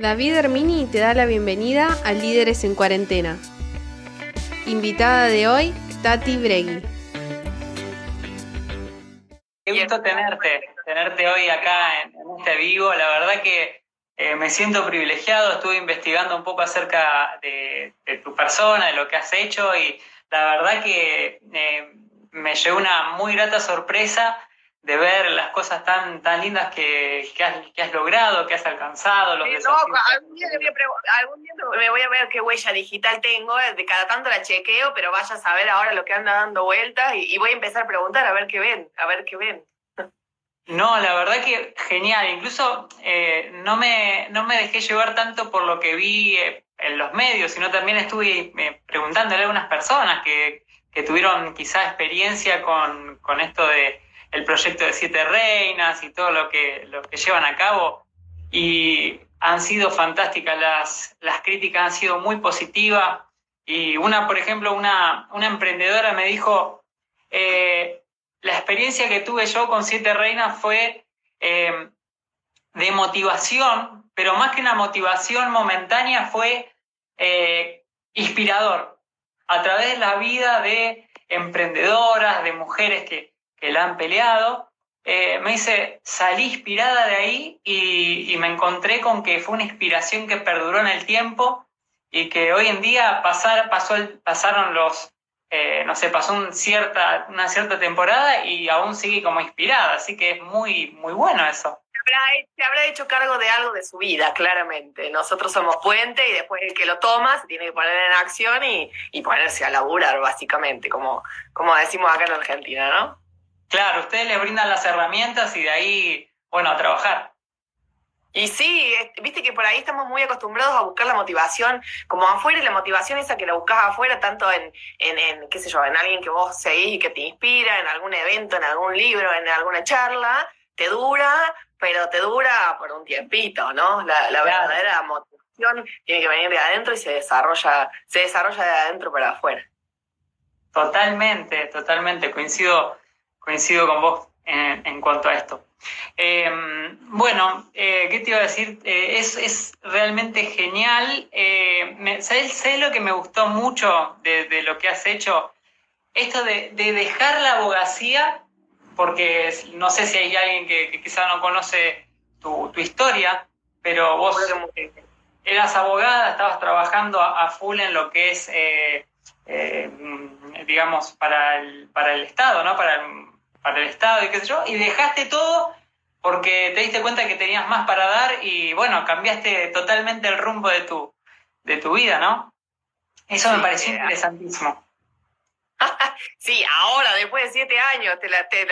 David Hermini te da la bienvenida a Líderes en Cuarentena. Invitada de hoy, Tati Bregui. Qué gusto tenerte, tenerte hoy acá en, este vivo. La verdad que eh, me siento privilegiado. Estuve investigando un poco acerca de, tu persona, de lo que has hecho y la verdad que eh, me llevó una muy grata sorpresa de ver las cosas tan, tan lindas que, has, logrado, que has alcanzado, los algún, día me voy a ver qué huella digital tengo, de cada tanto la chequeo, pero vaya a saber ahora lo que anda dando vueltas y, voy a empezar a preguntar a ver qué ven, a ver qué ven. No, la verdad que genial. Incluso eh, no, me, no me dejé llevar tanto por lo que vi eh, en los medios, sino también estuve eh, preguntándole a algunas personas que, que tuvieron quizá experiencia con, con esto de el proyecto de Siete Reinas y todo lo que, lo que llevan a cabo. Y han sido fantásticas, las, las críticas han sido muy positivas. Y una, por ejemplo, una, una emprendedora me dijo, eh, la experiencia que tuve yo con Siete Reinas fue eh, de motivación, pero más que una motivación momentánea fue eh, inspirador. A través de la vida de emprendedoras, de mujeres que, que la han peleado, eh, me dice, salí inspirada de ahí y, me encontré con que fue una inspiración que perduró en el tiempo y que hoy en día pasar, pasó pasaron los, eh, no sé, pasó un cierta, una cierta temporada y aún sigue como inspirada, así que es muy, muy bueno eso. Se habrá, hecho cargo de algo de su vida, claramente. Nosotros somos puente y después el que lo toma se tiene que poner en acción y, y ponerse a laburar, básicamente, como, como decimos acá en Argentina, ¿no? Claro, ustedes les brindan las herramientas y de ahí, bueno, a trabajar. Y sí, viste que por ahí estamos muy acostumbrados a buscar la motivación como afuera y la motivación esa que la buscas afuera, tanto en, en, en, qué sé yo, en alguien que vos seguís y que te inspira, en algún evento, en algún libro, en alguna charla, te dura, pero te dura por un tiempito, ¿no? La, la verdadera motivación tiene que venir de adentro y se desarrolla, se desarrolla de adentro para afuera. Totalmente, totalmente, coincido coincido con vos en, cuanto a esto. Em, bueno, eh, ¿qué te iba a decir? Eh, es, realmente genial. Eh, ¿sabes, lo que me gustó mucho de, lo que has hecho? Esto de, dejar la abogacía, porque no sé si hay alguien que, quizá no conoce tu, historia, pero vos eras abogada, estabas trabajando a, full en lo que es, digamos, para el, para el Estado, ¿no? Para el, para el Estado y qué sé yo, y dejaste todo porque te diste cuenta que tenías más para dar y bueno, cambiaste totalmente el rumbo de tu, de tu vida, ¿no? Eso me pareció interesantísimo. sí, ahora, después de siete años, te, la, te,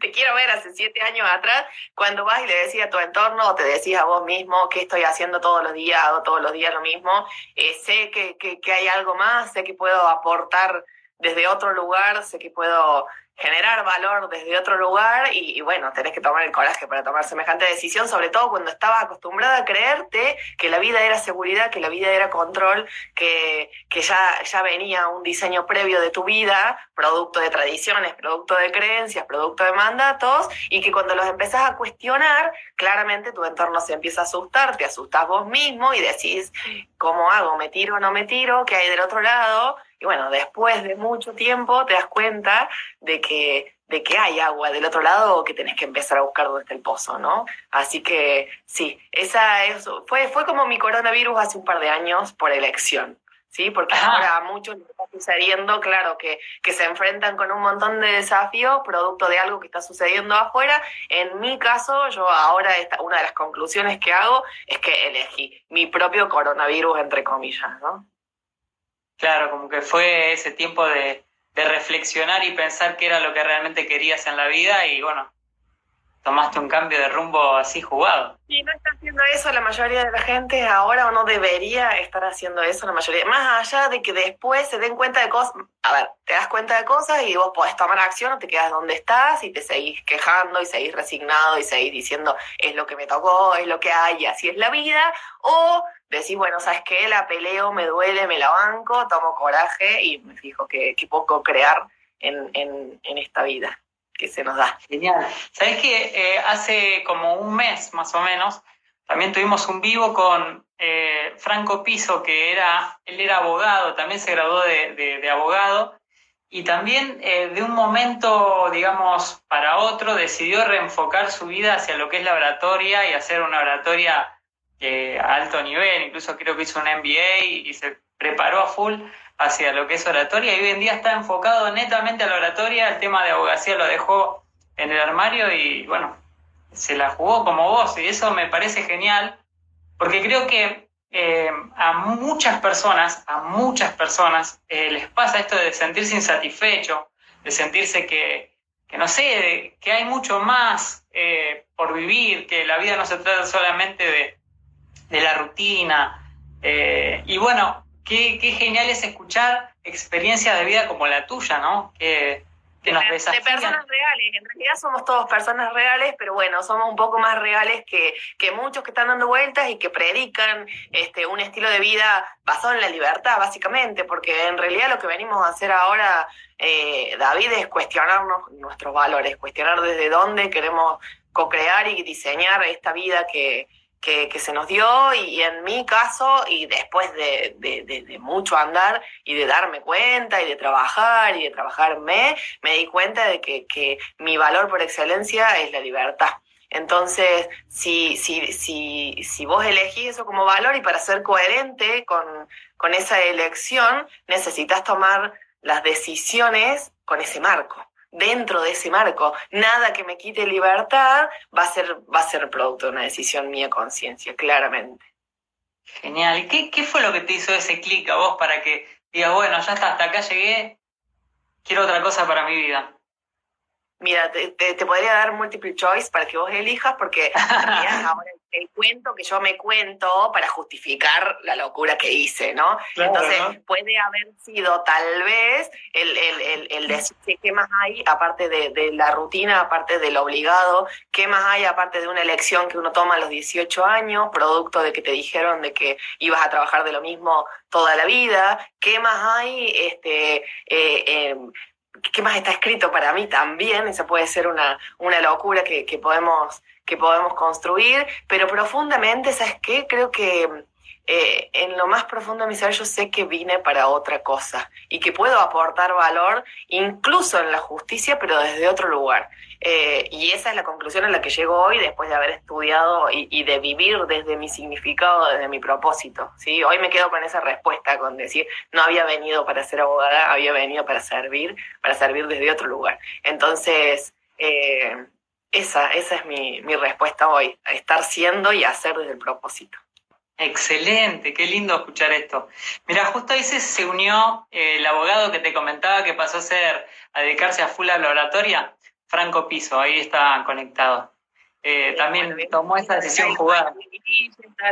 te, quiero ver hace siete años atrás, cuando vas y le decías a tu entorno, o te decías a vos mismo que estoy haciendo todos los días, hago todos los días lo mismo, eh, sé que, que, que hay algo más, sé que puedo aportar desde otro lugar, sé que puedo generar valor desde otro lugar y, bueno, tenés que tomar el coraje para tomar semejante decisión, sobre todo cuando estabas acostumbrada a creerte que la vida era seguridad, que la vida era control, que, que ya, ya venía un diseño previo de tu vida, producto de tradiciones, producto de creencias, producto de mandatos, y que cuando los empezás a cuestionar, claramente tu entorno se empieza a asustar, te asustas vos mismo y decís, ¿cómo hago? ¿Me tiro o no me tiro? ¿Qué hay del otro lado? Y bueno, después de mucho tiempo te das cuenta de que, de que hay agua del otro lado o que tenés que empezar a buscar dónde está el pozo, ¿no? Así que sí, esa fue, fue como mi coronavirus hace un par de años por elección. ¿sí? Porque ahora a muchos les está sucediendo, claro, que, que se enfrentan con un montón de desafíos producto de algo que está sucediendo afuera. En mi caso, yo ahora esta, una de las conclusiones que hago es que elegí mi propio coronavirus, entre comillas, ¿no? Claro, como que fue ese tiempo de, reflexionar y pensar qué era lo que realmente querías en la vida y bueno, tomaste un cambio de rumbo así jugado. Y no está haciendo eso la mayoría de la gente ahora o no debería estar haciendo eso la mayoría. Más allá de que después se den cuenta de cosas, a ver, te das cuenta de cosas y vos podés tomar acción o te quedas donde estás y te seguís quejando y seguís resignado y seguís diciendo es lo que me tocó, es lo que hay y así es la vida. O decís, bueno, ¿sabes qué? La peleo, me duele, me la banco, tomo coraje y me fijo que, poco crear en, en, esta vida que se nos da. Genial. ¿Sabes que eh, hace como un mes más o menos también tuvimos un vivo con, eh, Franco Piso, que era, él era abogado, también se graduó de, abogado, y también eh, de un momento, digamos, para otro, decidió reenfocar su vida hacia lo que es la oratoria y hacer una oratoria eh, a alto nivel, incluso creo que hizo un MBA y, se preparó a full hacia lo que es oratoria y hoy en día está enfocado netamente a la oratoria, el tema de abogacía lo dejó en el armario y bueno, se la jugó como vos y eso me parece genial porque creo que eh, a muchas personas, a muchas personas eh, les pasa esto de sentirse insatisfecho, de sentirse que, que no sé, que hay mucho más eh, por vivir, que la vida no se trata solamente de, de la rutina. y bueno, qué, qué, genial es escuchar experiencias de vida como la tuya, ¿no? Que, de, personas reales. En realidad somos todos personas reales, pero bueno, somos un poco más reales que, que muchos que están dando vueltas y que predican este, un estilo de vida basado en la libertad, básicamente, porque en realidad lo que venimos a hacer ahora, eh, David, es cuestionarnos nuestros valores, cuestionar desde dónde queremos co-crear y diseñar esta vida que, que, se nos dio y, en mi caso, y después de, mucho andar y de darme cuenta y de trabajar y de trabajarme, me di cuenta de que, que mi valor por excelencia es la libertad. Entonces, si, si, si, si vos elegís eso como valor y para ser coherente con, con esa elección, necesitas tomar las decisiones con ese marco dentro de ese marco. Nada que me quite libertad va a ser, va a ser producto de una decisión mía conciencia, claramente. Genial. ¿Y qué, qué fue lo que te hizo ese clic a vos para que digas, bueno, ya está, hasta acá llegué, quiero otra cosa para mi vida? Mira, te, te, podría dar multiple choice para que vos elijas, porque ahora el cuento que yo me cuento para justificar la locura que hice, ¿no? Entonces, puede haber sido tal vez el, el, el, decir qué más hay aparte de, de, la rutina, aparte del obligado, qué más hay aparte de una elección que uno toma a los 18 años, producto de que te dijeron de que ibas a trabajar de lo mismo toda la vida, qué más hay este, eh, em, ¿qué más está escrito para mí también? Esa puede ser una, una locura que, que, podemos, que podemos construir, pero profundamente, ¿sabes qué? Creo que eh, en lo más profundo de mi ser yo sé que vine para otra cosa y que puedo aportar valor incluso en la justicia, pero desde otro lugar. Eh, y esa es la conclusión a la que llego hoy después de haber estudiado y, de vivir desde mi significado, desde mi propósito. ¿sí? Hoy me quedo con esa respuesta, con decir, no había venido para ser abogada, había venido para servir, para servir desde otro lugar. Entonces, eh, esa, esa es mi, mi respuesta hoy, estar siendo y hacer desde el propósito. Excelente, qué lindo escuchar esto. Mira, justo ahí se, unió eh, el abogado que te comentaba que pasó a ser, a dedicarse a full a la oratoria, Franco Piso, ahí está conectado. Eh, también tomó esa decisión jugada.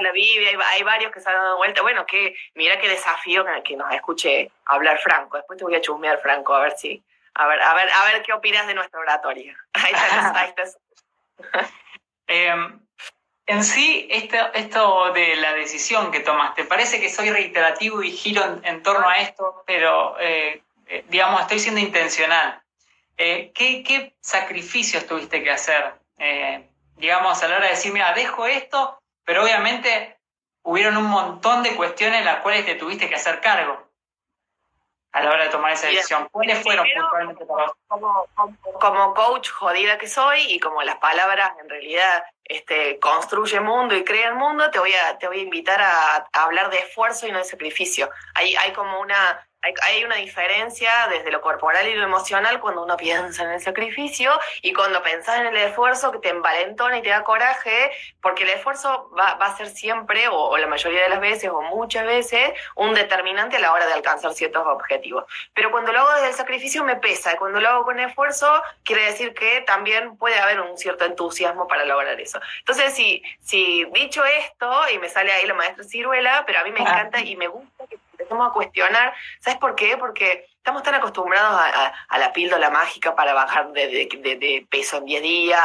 La Biblia, hay, varios que se han dado vuelta. Bueno, que mira qué desafío que, nos escuche hablar Franco. Después te voy a chusmear, Franco, a ver si, a ver, a ver, a ver qué opinas de nuestra oratoria. Ahí está, ahí está. Em, en sí, esto, esto de la decisión que tomaste, parece que soy reiterativo y giro en, torno a esto, pero eh, eh, digamos, estoy siendo intencional. Eh, ¿qué, sacrificios tuviste que hacer? digamos, a la hora de decir, mira, dejo esto, pero obviamente hubieron un montón de cuestiones en las cuales te tuviste que hacer cargo a la hora de tomar esa decisión? ¿Cuáles fueron puntualmente como, como, coach jodida que soy y como las palabras en realidad este, construye mundo y crea el mundo, te voy a, te voy a invitar a, a hablar de esfuerzo y no de sacrificio. Hay, hay como una hay, una diferencia desde lo corporal y lo emocional cuando uno piensa en el sacrificio y cuando pensás en el esfuerzo que te envalentona y te da coraje, porque el esfuerzo va, a ser siempre, o, la mayoría de las veces, o muchas veces, un determinante a la hora de alcanzar ciertos objetivos. Pero cuando lo hago desde el sacrificio me pesa, y cuando lo hago con esfuerzo, quiere decir que también puede haber un cierto entusiasmo para lograr eso. Entonces, si, si dicho esto, y me sale ahí la maestra Ciruela, pero a mí me encanta y me gusta que empecemos a cuestionar. ¿Sabes por qué? Porque estamos tan acostumbrados a, la píldora mágica para bajar de, peso en 10 días,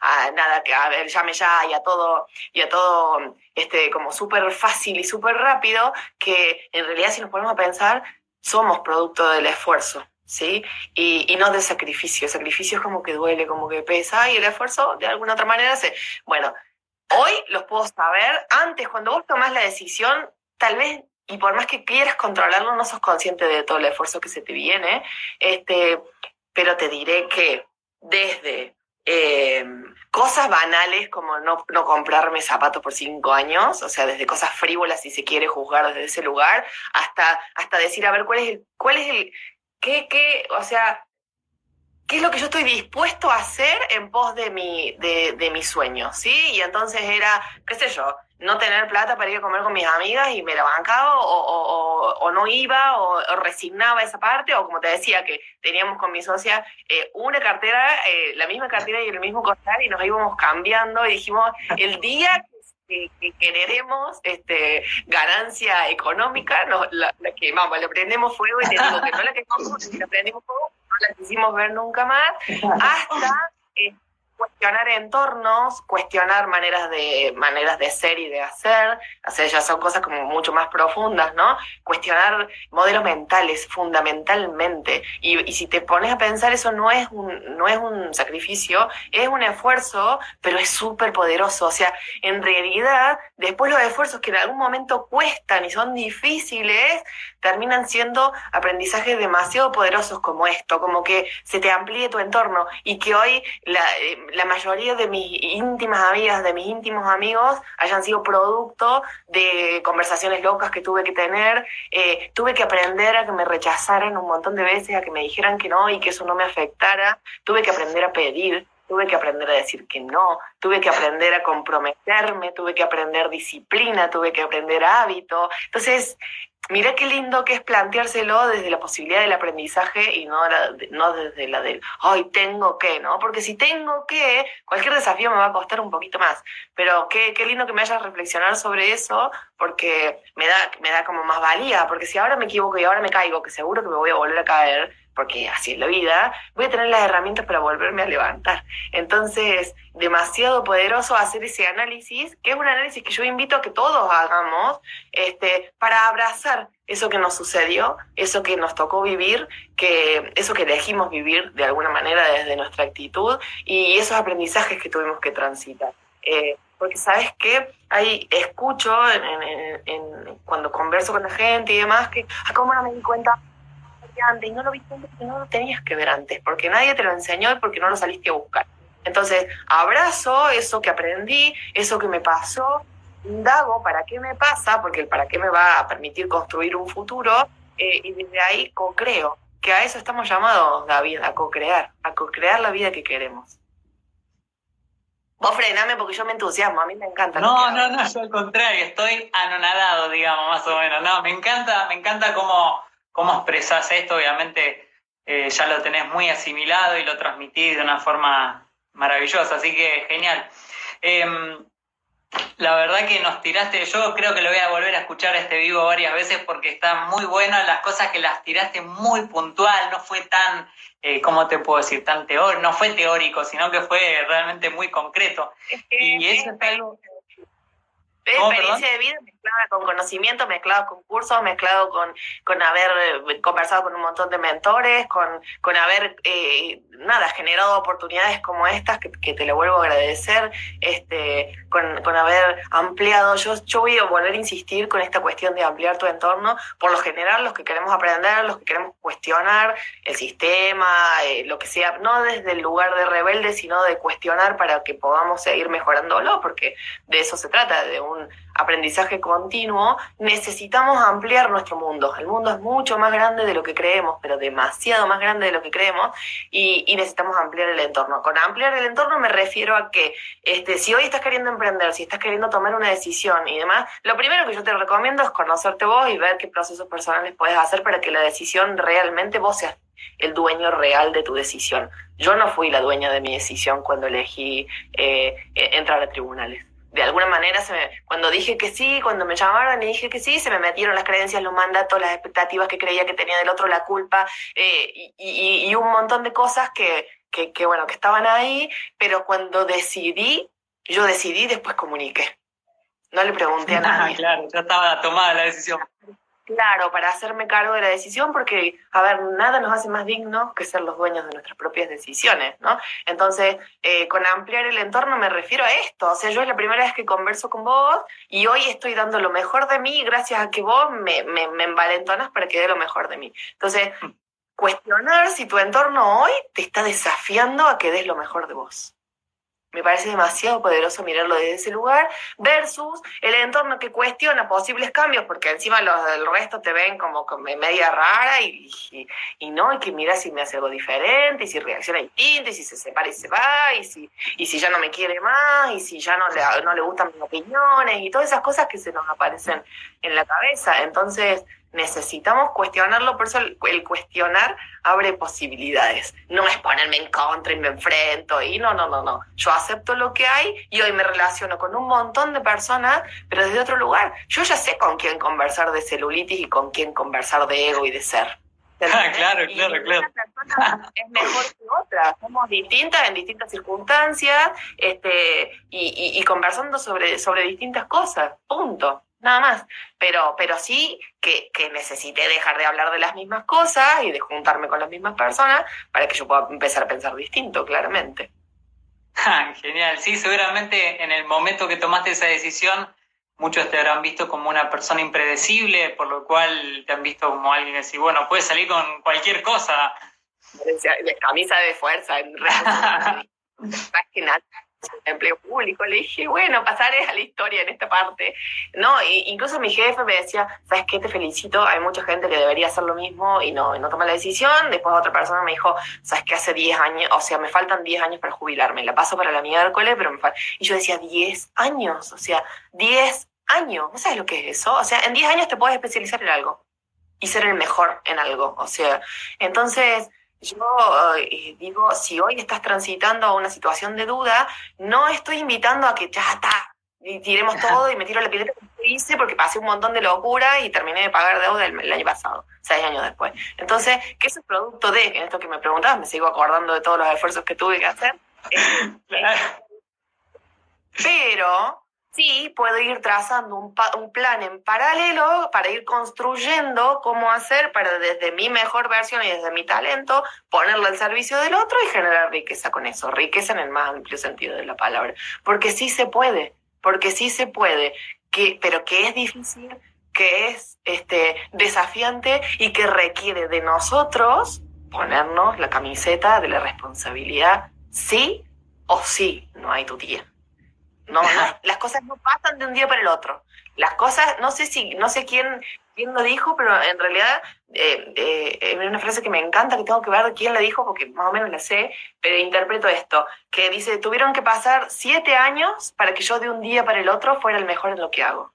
a, nada, que a ver, llame ya y a todo, y a todo este, como súper fácil y súper rápido, que en realidad si nos ponemos a pensar, somos producto del esfuerzo. ¿Sí? Y, no del sacrificio. Sacrificio es como que duele, como que pesa, y el esfuerzo de alguna otra manera se. Bueno, Hoy los puedo saber. Antes, cuando vos tomás la decisión, tal vez, y por más que quieras controlarlo, no sos consciente de todo el esfuerzo que se te viene. Este, pero te diré que desde eh, cosas banales como no, no, comprarme zapatos por cinco años, o sea, desde cosas frívolas si se quiere juzgar desde ese lugar, hasta, hasta decir, a ver, ¿cuál es el, cuál es el, qué, qué, o sea, qué es lo que yo estoy dispuesto a hacer en pos de mi, de, de mi sueño, ¿sí? Y entonces era, qué sé yo, no tener plata para ir a comer con mis amigas y me la bancaba o, o, o no iba o, resignaba esa parte o como te decía que teníamos con mi socia eh, una cartera, eh, la misma cartera y el mismo costal y nos íbamos cambiando y dijimos el día que, que generemos este, ganancia económica, nos, la, la quemamos, le prendemos fuego y te digo que no la quemamos, la prendemos fuego, no la quisimos ver nunca más, hasta... Eh, cuestionar entornos, cuestionar maneras de, maneras de ser y de hacer, hacer ya son cosas como mucho más profundas, ¿no? Cuestionar modelos mentales fundamentalmente. Y, si te pones a pensar, eso no es un, no es un sacrificio, es un esfuerzo, pero es súper poderoso. O sea, en realidad, después los esfuerzos que en algún momento cuestan y son difíciles, terminan siendo aprendizajes demasiado poderosos como esto, como que se te amplíe tu entorno y que hoy la, la mayoría de mis íntimas amigas, de mis íntimos amigos, hayan sido producto de conversaciones locas que tuve que tener. Eh, tuve que aprender a que me rechazaran un montón de veces, a que me dijeran que no y que eso no me afectara. Tuve que aprender a pedir, tuve que aprender a decir que no, tuve que aprender a comprometerme, tuve que aprender disciplina, tuve que aprender hábito. Entonces, Mira qué lindo que es planteárselo desde la posibilidad del aprendizaje y no, la, no desde la del, ay, tengo que, ¿no? Porque si tengo que, cualquier desafío me va a costar un poquito más. Pero qué, qué lindo que me hayas reflexionar sobre eso, porque me da, me da como más valía, porque si ahora me equivoco y ahora me caigo, que seguro que me voy a volver a caer, porque así es la vida, voy a tener las herramientas para volverme a levantar. Entonces, demasiado poderoso hacer ese análisis, que es un análisis que yo invito a que todos hagamos, este, para abrazar eso que nos sucedió, eso que nos tocó vivir, que eso que elegimos vivir de alguna manera desde nuestra actitud y esos aprendizajes que tuvimos que transitar. Eh, porque sabes que ahí escucho en, en, cuando converso con la gente y demás que, ah, ¿cómo no me di cuenta antes y no lo viste antes porque no lo tenías que ver antes, porque nadie te lo enseñó y porque no lo saliste a buscar. Entonces, abrazo eso que aprendí, eso que me pasó, indago para qué me pasa, porque el para qué me va a permitir construir un futuro, eh, y desde ahí co-creo, que a eso estamos llamados, David, a co-crear, a co-crear la vida que queremos. Vos frename porque yo me entusiasmo, a mí me encanta. No, no, no, yo al contrario, estoy anonadado, digamos, más o menos. No, me encanta, me encanta cómo cómo expresás esto, obviamente eh, ya lo tenés muy asimilado y lo transmitís de una forma maravillosa, así que genial. Em, la verdad que nos tiraste, yo creo que lo voy a volver a escuchar este vivo varias veces porque está muy bueno, las cosas que las tiraste muy puntual, no fue tan, eh, ¿cómo te puedo decir? Tan teórico, no fue teórico, sino que fue realmente muy concreto. y eso es algo... Experiencia de vida mezclada con conocimiento, mezclado con cursos, mezclado con, con haber eh, conversado con un montón de mentores, con, con haber, eh, nada, generado oportunidades como estas, que, te lo vuelvo a agradecer, este, con, con haber ampliado. Yo, yo voy a volver a insistir con esta cuestión de ampliar tu entorno. Por lo general, los que queremos aprender, los que queremos cuestionar el sistema, eh, lo que sea, no desde el lugar de rebelde, sino de cuestionar para que podamos seguir mejorándolo, porque de eso se trata, de un aprendizaje continuo, necesitamos ampliar nuestro mundo. El mundo es mucho más grande de lo que creemos, pero demasiado más grande de lo que creemos, y, y necesitamos ampliar el entorno. Con ampliar el entorno me refiero a que este, si hoy estás queriendo emprender, si estás queriendo tomar una decisión y demás, lo primero que yo te recomiendo es conocerte vos y ver qué procesos personales puedes hacer para que la decisión realmente vos seas el dueño real de tu decisión. Yo no fui la dueña de mi decisión cuando elegí eh, entrar a tribunales de alguna manera, se me, cuando dije que sí, cuando me llamaron y dije que sí, se me metieron las creencias, los mandatos, las expectativas que creía que tenía del otro, la culpa eh, y, y, y, un montón de cosas que, que, que, bueno, que estaban ahí, pero cuando decidí, yo decidí, después comuniqué. No le pregunté a nadie. claro, ya estaba tomada la decisión. Claro para hacerme cargo de la decisión, porque, a ver, nada nos hace más dignos que ser los dueños de nuestras propias decisiones, ¿no? Entonces, eh, con ampliar el entorno me refiero a esto, o sea, yo es la primera vez que converso con vos y hoy estoy dando lo mejor de mí gracias a que vos me, me, me envalentonas para que dé lo mejor de mí. Entonces, cuestionar si tu entorno hoy te está desafiando a que des lo mejor de vos. Me parece demasiado poderoso mirarlo desde ese lugar versus el entorno que cuestiona posibles cambios, porque encima los del resto te ven como, media rara y, y, no, y que mira si me hace algo diferente, y si reacciona distinto, y si se separa y se va, y si, y si ya no me quiere más, y si ya no le, no le gustan mis opiniones, y todas esas cosas que se nos aparecen en la cabeza. Entonces, necesitamos cuestionarlo, por eso el, cuestionar abre posibilidades. No es ponerme en contra y me enfrento y no, no, no, no. Yo acepto lo que hay y hoy me relaciono con un montón de personas, pero desde otro lugar. Yo ya sé con quién conversar de celulitis y con quién conversar de ego y de ser. Ah, claro, claro, claro. Una es mejor que otra. Somos distintas en distintas circunstancias este, y, y conversando sobre, sobre distintas cosas. Punto nada más. Pero, pero sí que, que, necesité dejar de hablar de las mismas cosas y de juntarme con las mismas personas para que yo pueda empezar a pensar distinto, claramente. Ah, genial, sí, seguramente en el momento que tomaste esa decisión, muchos te habrán visto como una persona impredecible, por lo cual te han visto como alguien así, bueno, puedes salir con cualquier cosa. De camisa de fuerza, en realidad. Empleo público. Le dije, bueno, pasaré a la historia en esta parte. No, incluso mi jefe me decía, ¿sabes qué? Te felicito, hay mucha gente que debería hacer lo mismo y no, no toma la decisión. Después otra persona me dijo, ¿sabes qué? Hace 10 años, o sea, me faltan 10 años para jubilarme. La paso para la miércoles, pero me falta... Y yo decía, 10 años, o sea, 10 años. ¿No sabes lo que es eso? O sea, en 10 años te puedes especializar en algo y ser el mejor en algo. O sea, entonces yo eh, digo, si hoy estás transitando a una situación de duda, no estoy invitando a que ya está, y tiremos todo y me tiro la pileta que hice porque pasé un montón de locura y terminé de pagar deuda el, año pasado, seis años después. Entonces, ¿qué es el producto de, en esto que me preguntabas, me sigo acordando de todos los esfuerzos que tuve que hacer? Pero sí puedo ir trazando un, un, plan en paralelo para ir construyendo cómo hacer para desde mi mejor versión y desde mi talento ponerlo al servicio del otro y generar riqueza con eso, riqueza en el más amplio sentido de la palabra, porque sí se puede, porque sí se puede, que, pero que es difícil, que es este, desafiante y que requiere de nosotros ponernos la camiseta de la responsabilidad, sí o sí, no hay tu. No, las cosas no pasan de un día para el otro. Las cosas, no sé si, no sé quién, quién lo dijo, pero en realidad eh, eh, es una frase que me encanta, que tengo que ver quién la dijo, porque más o menos la sé, pero interpreto esto, que dice, tuvieron que pasar siete años para que yo de un día para el otro fuera el mejor en lo que hago.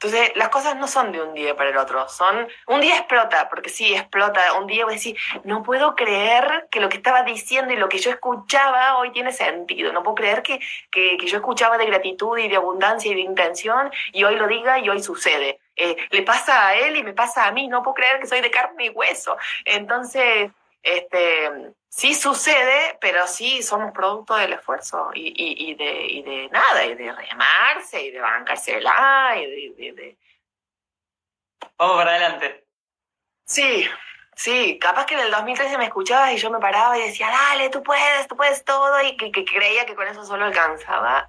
Entonces, las cosas no son de un día para el otro, son, un día explota, porque sí, explota, un día voy a decir, no puedo creer que lo que estaba diciendo y lo que yo escuchaba hoy tiene sentido, no puedo creer que, que, que yo escuchaba de gratitud y de abundancia y de intención y hoy lo diga y hoy sucede. Eh, le pasa a él y me pasa a mí, no puedo creer que soy de carne y hueso. Entonces, este, sí sucede, pero sí somos producto del esfuerzo y, y, y, de, y de nada, y de remarse, y de bancársela, y de, de, Vamos para adelante. Sí, sí, capaz que en el 2013 me escuchabas y yo me paraba y decía, dale, tú puedes, tú puedes todo, y que creía que con eso solo alcanzaba.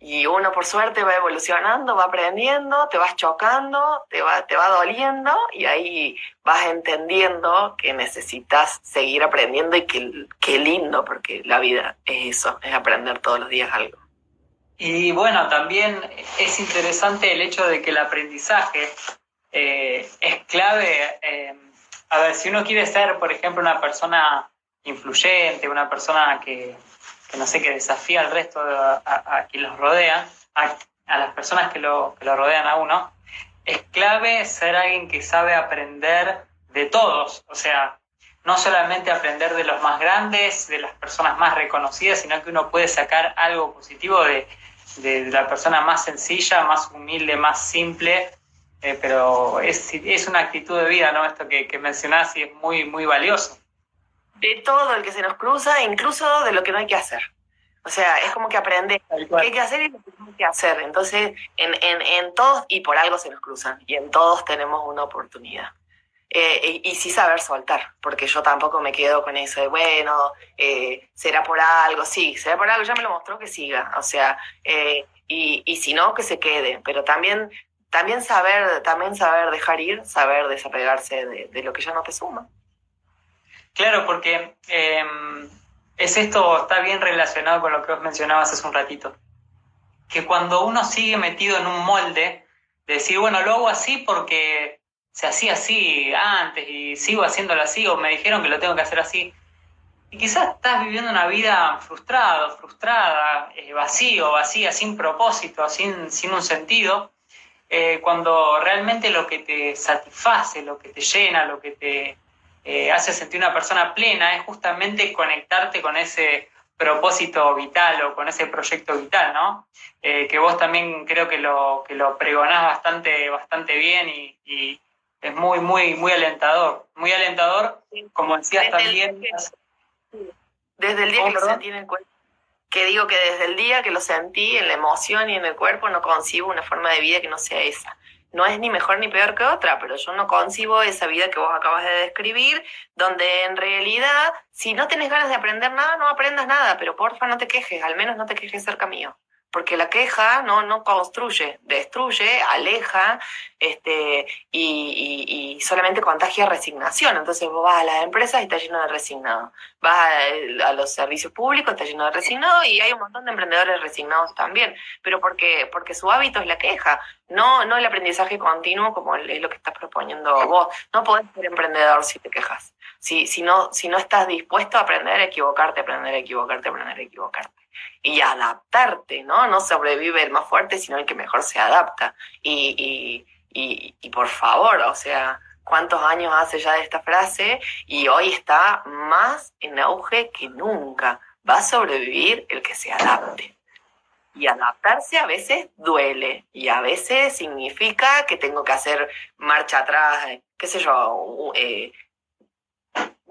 Y uno por suerte va evolucionando, va aprendiendo, te vas chocando, te va, te va doliendo y ahí vas entendiendo que necesitas seguir aprendiendo y que, qué lindo, porque la vida es eso, es aprender todos los días algo. Y bueno, también es interesante el hecho de que el aprendizaje eh, es clave. Eh, a ver, si uno quiere ser, por ejemplo, una persona influyente, una persona que, que no sé, que desafía al resto, a, a, quien los rodea, a, a las personas que lo, que lo rodean a uno, es clave ser alguien que sabe aprender de todos, o sea, no solamente aprender de los más grandes, de las personas más reconocidas, sino que uno puede sacar algo positivo de, de la persona más sencilla, más humilde, más simple, eh, pero es, es, una actitud de vida, ¿no? Esto que, que mencionás y es muy, muy valioso de todo el que se nos cruza, incluso de lo que no hay que hacer. O sea, es como que aprende qué hay que hacer y lo que no hay que hacer. Entonces, en, en, en todos, y por algo se nos cruzan, y en todos tenemos una oportunidad. Eh, y, sí saber soltar, porque yo tampoco me quedo con eso de, bueno, eh, será por algo, sí, será por algo, ya me lo mostró que siga, o sea, eh, y, y si no, que se quede, pero también, también, saber, también saber dejar ir, saber desapegarse de, de lo que ya no te suma. Claro, porque em, es esto, está bien relacionado con lo que vos mencionabas hace un ratito, que cuando uno sigue metido en un molde, de decir, bueno, lo hago así porque se hacía así antes y sigo haciéndolo así o me dijeron que lo tengo que hacer así. Y quizás estás viviendo una vida frustrada, frustrada, eh, vacío, vacía, sin propósito, sin, sin un sentido, eh, cuando realmente lo que te satisface, lo que te llena, lo que te eh, hace sentir una persona plena es justamente conectarte con ese propósito vital o con ese proyecto vital, ¿no? que vos también creo que lo, que lo pregonás bastante, bastante bien y es muy, muy, muy alentador. Muy alentador, como decías desde también. El desde el día que lo sentí en el cuerpo. Que digo que desde el día que lo sentí en la emoción y en el cuerpo no concibo una forma de vida que no sea esa. No es ni mejor ni peor que otra, pero yo no concibo esa vida que vos acabas de describir, donde en realidad, si no tenés ganas de aprender nada, no aprendas nada, pero porfa no te quejes, al menos no te quejes cerca mío porque la queja no, no construye, destruye, aleja este, y, solamente contagia resignación. Entonces vos vas a las empresas y está lleno de resignados, vas a, los servicios públicos, está lleno de resignados y hay un montón de emprendedores resignados también, pero porque, porque su hábito es la queja, no, no el aprendizaje continuo como es lo que estás proponiendo vos. No podés ser emprendedor si te quejas. Si, si, no, si no estás dispuesto a aprender equivocarte, aprender equivocarte, aprender equivocarte y adaptarte, ¿no? No sobrevive el más fuerte, sino el que mejor se adapta. Y, y, y, por favor, o sea, ¿cuántos años hace ya de esta frase? Y hoy está más en auge que nunca. Va a sobrevivir el que se adapte. Y adaptarse a veces duele y a veces significa que tengo que hacer marcha atrás, qué sé yo. Eh,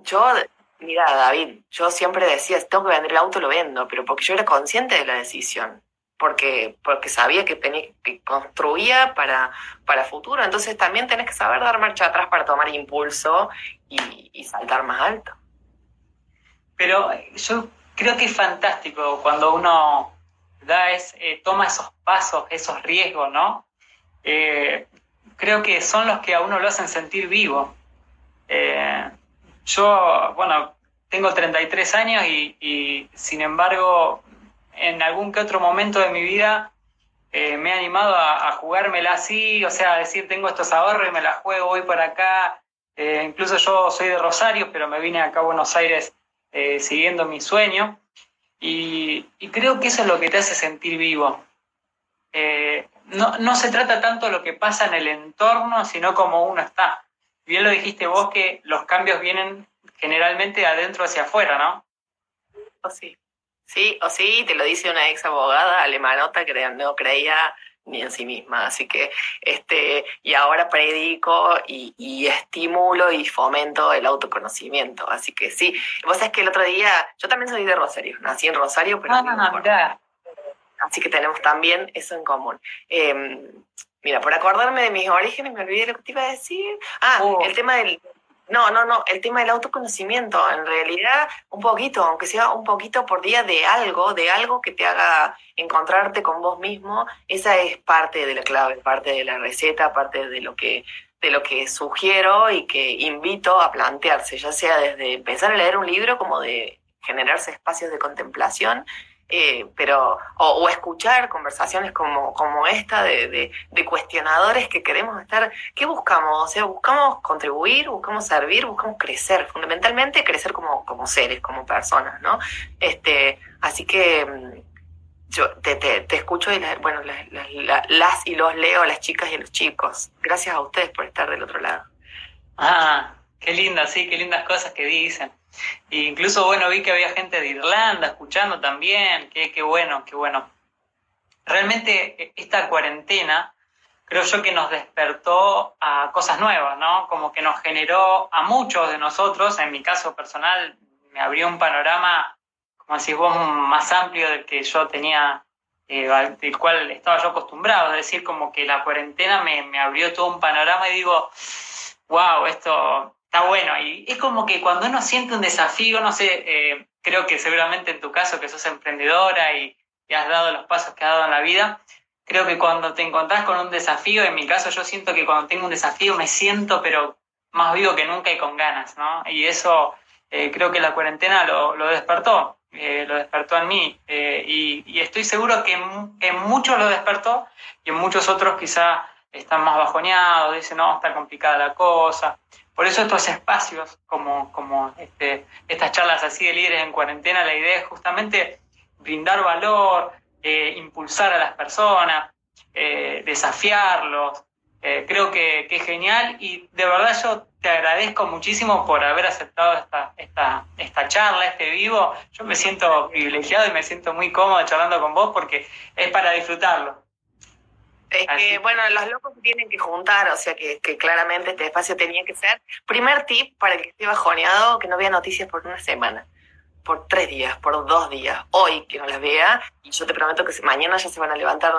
yo Mira, David, yo siempre decía, tengo que vender el auto, lo vendo, pero porque yo era consciente de la decisión, porque, porque sabía que, que construía para, para futuro, entonces también tenés que saber dar marcha atrás para tomar impulso y, saltar más alto. Pero yo creo que es fantástico cuando uno da es, eh, toma esos pasos, esos riesgos, ¿no? Eh, creo que son los que a uno lo hacen sentir vivo. Eh, yo, bueno, tengo 33 años y, sin embargo, en algún que otro momento de mi vida eh, me he animado a, jugármela así, o sea, a decir, tengo estos ahorros y me la juego, voy por acá. Eh, incluso yo soy de Rosario, pero me vine acá a Buenos Aires eh, siguiendo mi sueño. Y, creo que eso es lo que te hace sentir vivo. no, no se trata tanto de lo que pasa en el entorno, sino como uno está bien lo dijiste vos que los cambios vienen generalmente de adentro hacia afuera, ¿no? O sí. Sí, o sí, te lo dice una ex abogada alemanota que no creía ni en sí misma. Así que, este, y ahora predico y, estimulo y fomento el autoconocimiento. Así que sí, vos sabés que el otro día, yo también soy de Rosario, nací en Rosario, pero... Ah, Así que tenemos también eso en común. Em, Mira, por acordarme de mis orígenes me olvidé lo que te iba a decir. Ah, oh. el tema del... No, no, no, el tema del autoconocimiento. En realidad, un poquito, aunque sea un poquito por día de algo, de algo que te haga encontrarte con vos mismo, esa es parte de la clave, parte de la receta, parte de lo que de lo que sugiero y que invito a plantearse, ya sea desde empezar a leer un libro como de generarse espacios de contemplación eh, pero, o, escuchar conversaciones como, como esta de, de, cuestionadores que queremos estar, ¿qué buscamos? O sea, buscamos contribuir, buscamos servir, buscamos crecer, fundamentalmente crecer como, como seres, como personas, ¿no? Este, así que mm, yo te, te, te escucho y bueno, las, las y los leo, las chicas y los chicos. Gracias a ustedes por estar del otro lado. Ah, qué linda, sí, qué lindas cosas que dicen incluso, bueno, vi que había gente de Irlanda escuchando también, qué, qué bueno, qué bueno. Realmente e, esta cuarentena creo yo que nos despertó a cosas nuevas, ¿no? Como que nos generó a muchos de nosotros, en mi caso personal, me abrió un panorama, como decís vos, más amplio del que yo tenía eh, del cual estaba yo acostumbrado, es decir, como que la cuarentena me, me abrió todo un panorama y digo, wow, esto está bueno. Y es como que cuando uno siente un desafío, no sé, eh, creo que seguramente en tu caso que sos emprendedora y, y, has dado los pasos que has dado en la vida, creo que cuando te encontrás con un desafío, en mi caso yo siento que cuando tengo un desafío me siento pero más vivo que nunca y con ganas, ¿no? Y eso eh, creo que la cuarentena lo, lo despertó, eh, lo despertó en mí eh, y, y, estoy seguro que en, en, muchos lo despertó y en muchos otros quizá están más bajoneados, dicen, no, está complicada la cosa. Por eso estos espacios, como, como este, estas charlas así de líderes en cuarentena, la idea es justamente brindar valor, eh, impulsar a las personas, eh, desafiarlos. Eh, creo que, que, es genial y de verdad yo te agradezco muchísimo por haber aceptado esta, esta, esta charla, este vivo. Yo me siento privilegiado y me siento muy cómodo charlando con vos porque es para disfrutarlo. Es que, bueno, los locos se tienen que juntar, o sea que, que, claramente este espacio tenía que ser. Primer tip para el que esté bajoneado, que no vea noticias por una semana, por tres días, por dos días, hoy que no las vea, y yo te prometo que mañana ya se van a levantar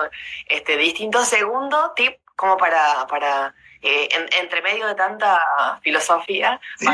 este distinto. Segundo tip, como para, para eh, en, entre medio de tanta filosofía, Sí.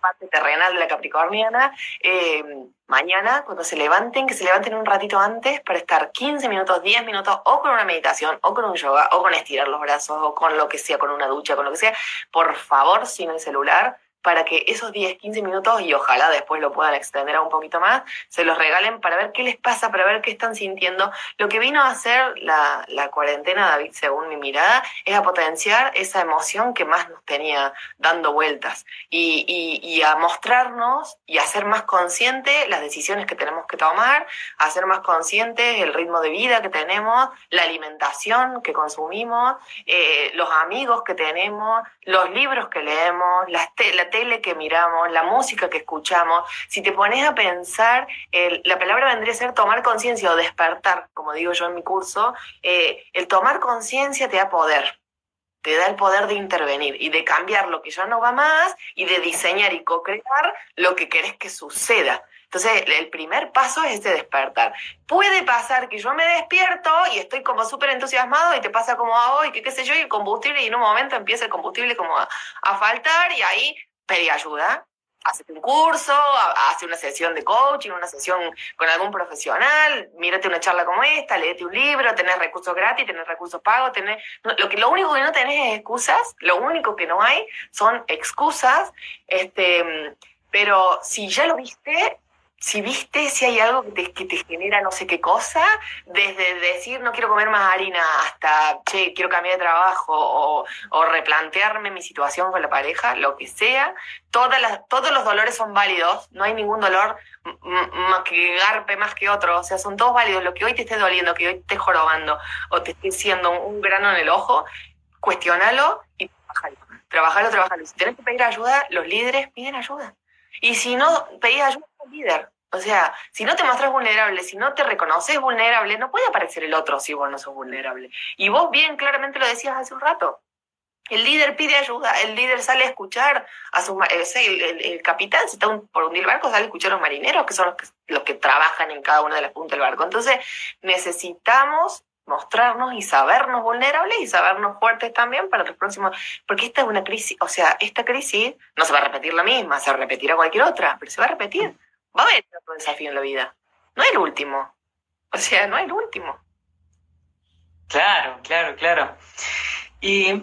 parte terrenal de la capricorniana, eh, mañana cuando se levanten, que se levanten un ratito antes para estar 15 minutos, 10 minutos, o con una meditación, o con un yoga, o con estirar los brazos, o con lo que sea, con una ducha, con lo que sea, por favor, sin el celular, para que esos 10, 15 minutos, y ojalá después lo puedan extender a un poquito más, se los regalen para ver qué les pasa, para ver qué están sintiendo. Lo que vino a hacer la, la cuarentena, David, según mi mirada, es a potenciar esa emoción que más nos tenía dando vueltas y, y, y a mostrarnos y a ser más conscientes las decisiones que tenemos que tomar, a ser más conscientes el ritmo de vida que tenemos, la alimentación que consumimos, eh, los amigos que tenemos, los libros que leemos, las te la tele que miramos, la música que escuchamos, si te pones a pensar, el, la palabra vendría a ser tomar conciencia o despertar, como digo yo en mi curso, eh, el tomar conciencia te da poder, te da el poder de intervenir y de cambiar lo que ya no va más y de diseñar y co-crear lo que querés que suceda. Entonces, el primer paso es este despertar. Puede pasar que yo me despierto y estoy como súper entusiasmado y te pasa como a hoy, que qué sé yo, y el combustible, y en un momento empieza el combustible como a, a faltar y ahí pedí ayuda, hacete un curso, hace una sesión de coaching, una sesión con algún profesional, mírate una charla como esta, léete un libro, tenés recursos gratis, tenés recursos pagos, tenés... Lo, que, lo único que no tenés es excusas, lo único que no hay son excusas, este, pero si ya lo viste, si viste si hay algo que te, que te, genera no sé qué cosa, desde decir no quiero comer más harina hasta, che, quiero cambiar de trabajo o, replantearme mi situación con la pareja, lo que sea, todas las, todos los dolores son válidos, no hay ningún dolor que garpe más que otro, o sea, son todos válidos, lo que hoy te esté doliendo, que hoy te esté jorobando o te esté haciendo un, un grano en el ojo, cuestionalo y trabajalo, trabajalo, trabajalo. Si tenés que pedir ayuda, los líderes piden ayuda. Y si no pedís ayuda, líder. O sea, si no te muestras vulnerable, si no te reconoces vulnerable, no puede aparecer el otro si vos no sos vulnerable. Y vos bien claramente lo decías hace un rato. El líder pide ayuda, el líder sale a escuchar a sus el, el, el, capitán, si está un, por hundir el barco, sale a escuchar a los marineros, que son los que, los que trabajan en cada una de las puntas del barco. Entonces, necesitamos mostrarnos y sabernos vulnerables y sabernos fuertes también para los próximos, porque esta es una crisis, o sea, esta crisis no se va a repetir la misma, se repetirá cualquier otra, pero se va a repetir. Va a haber otro desafío en la vida. No es el último. O sea, no es el último. Claro, claro, claro. Y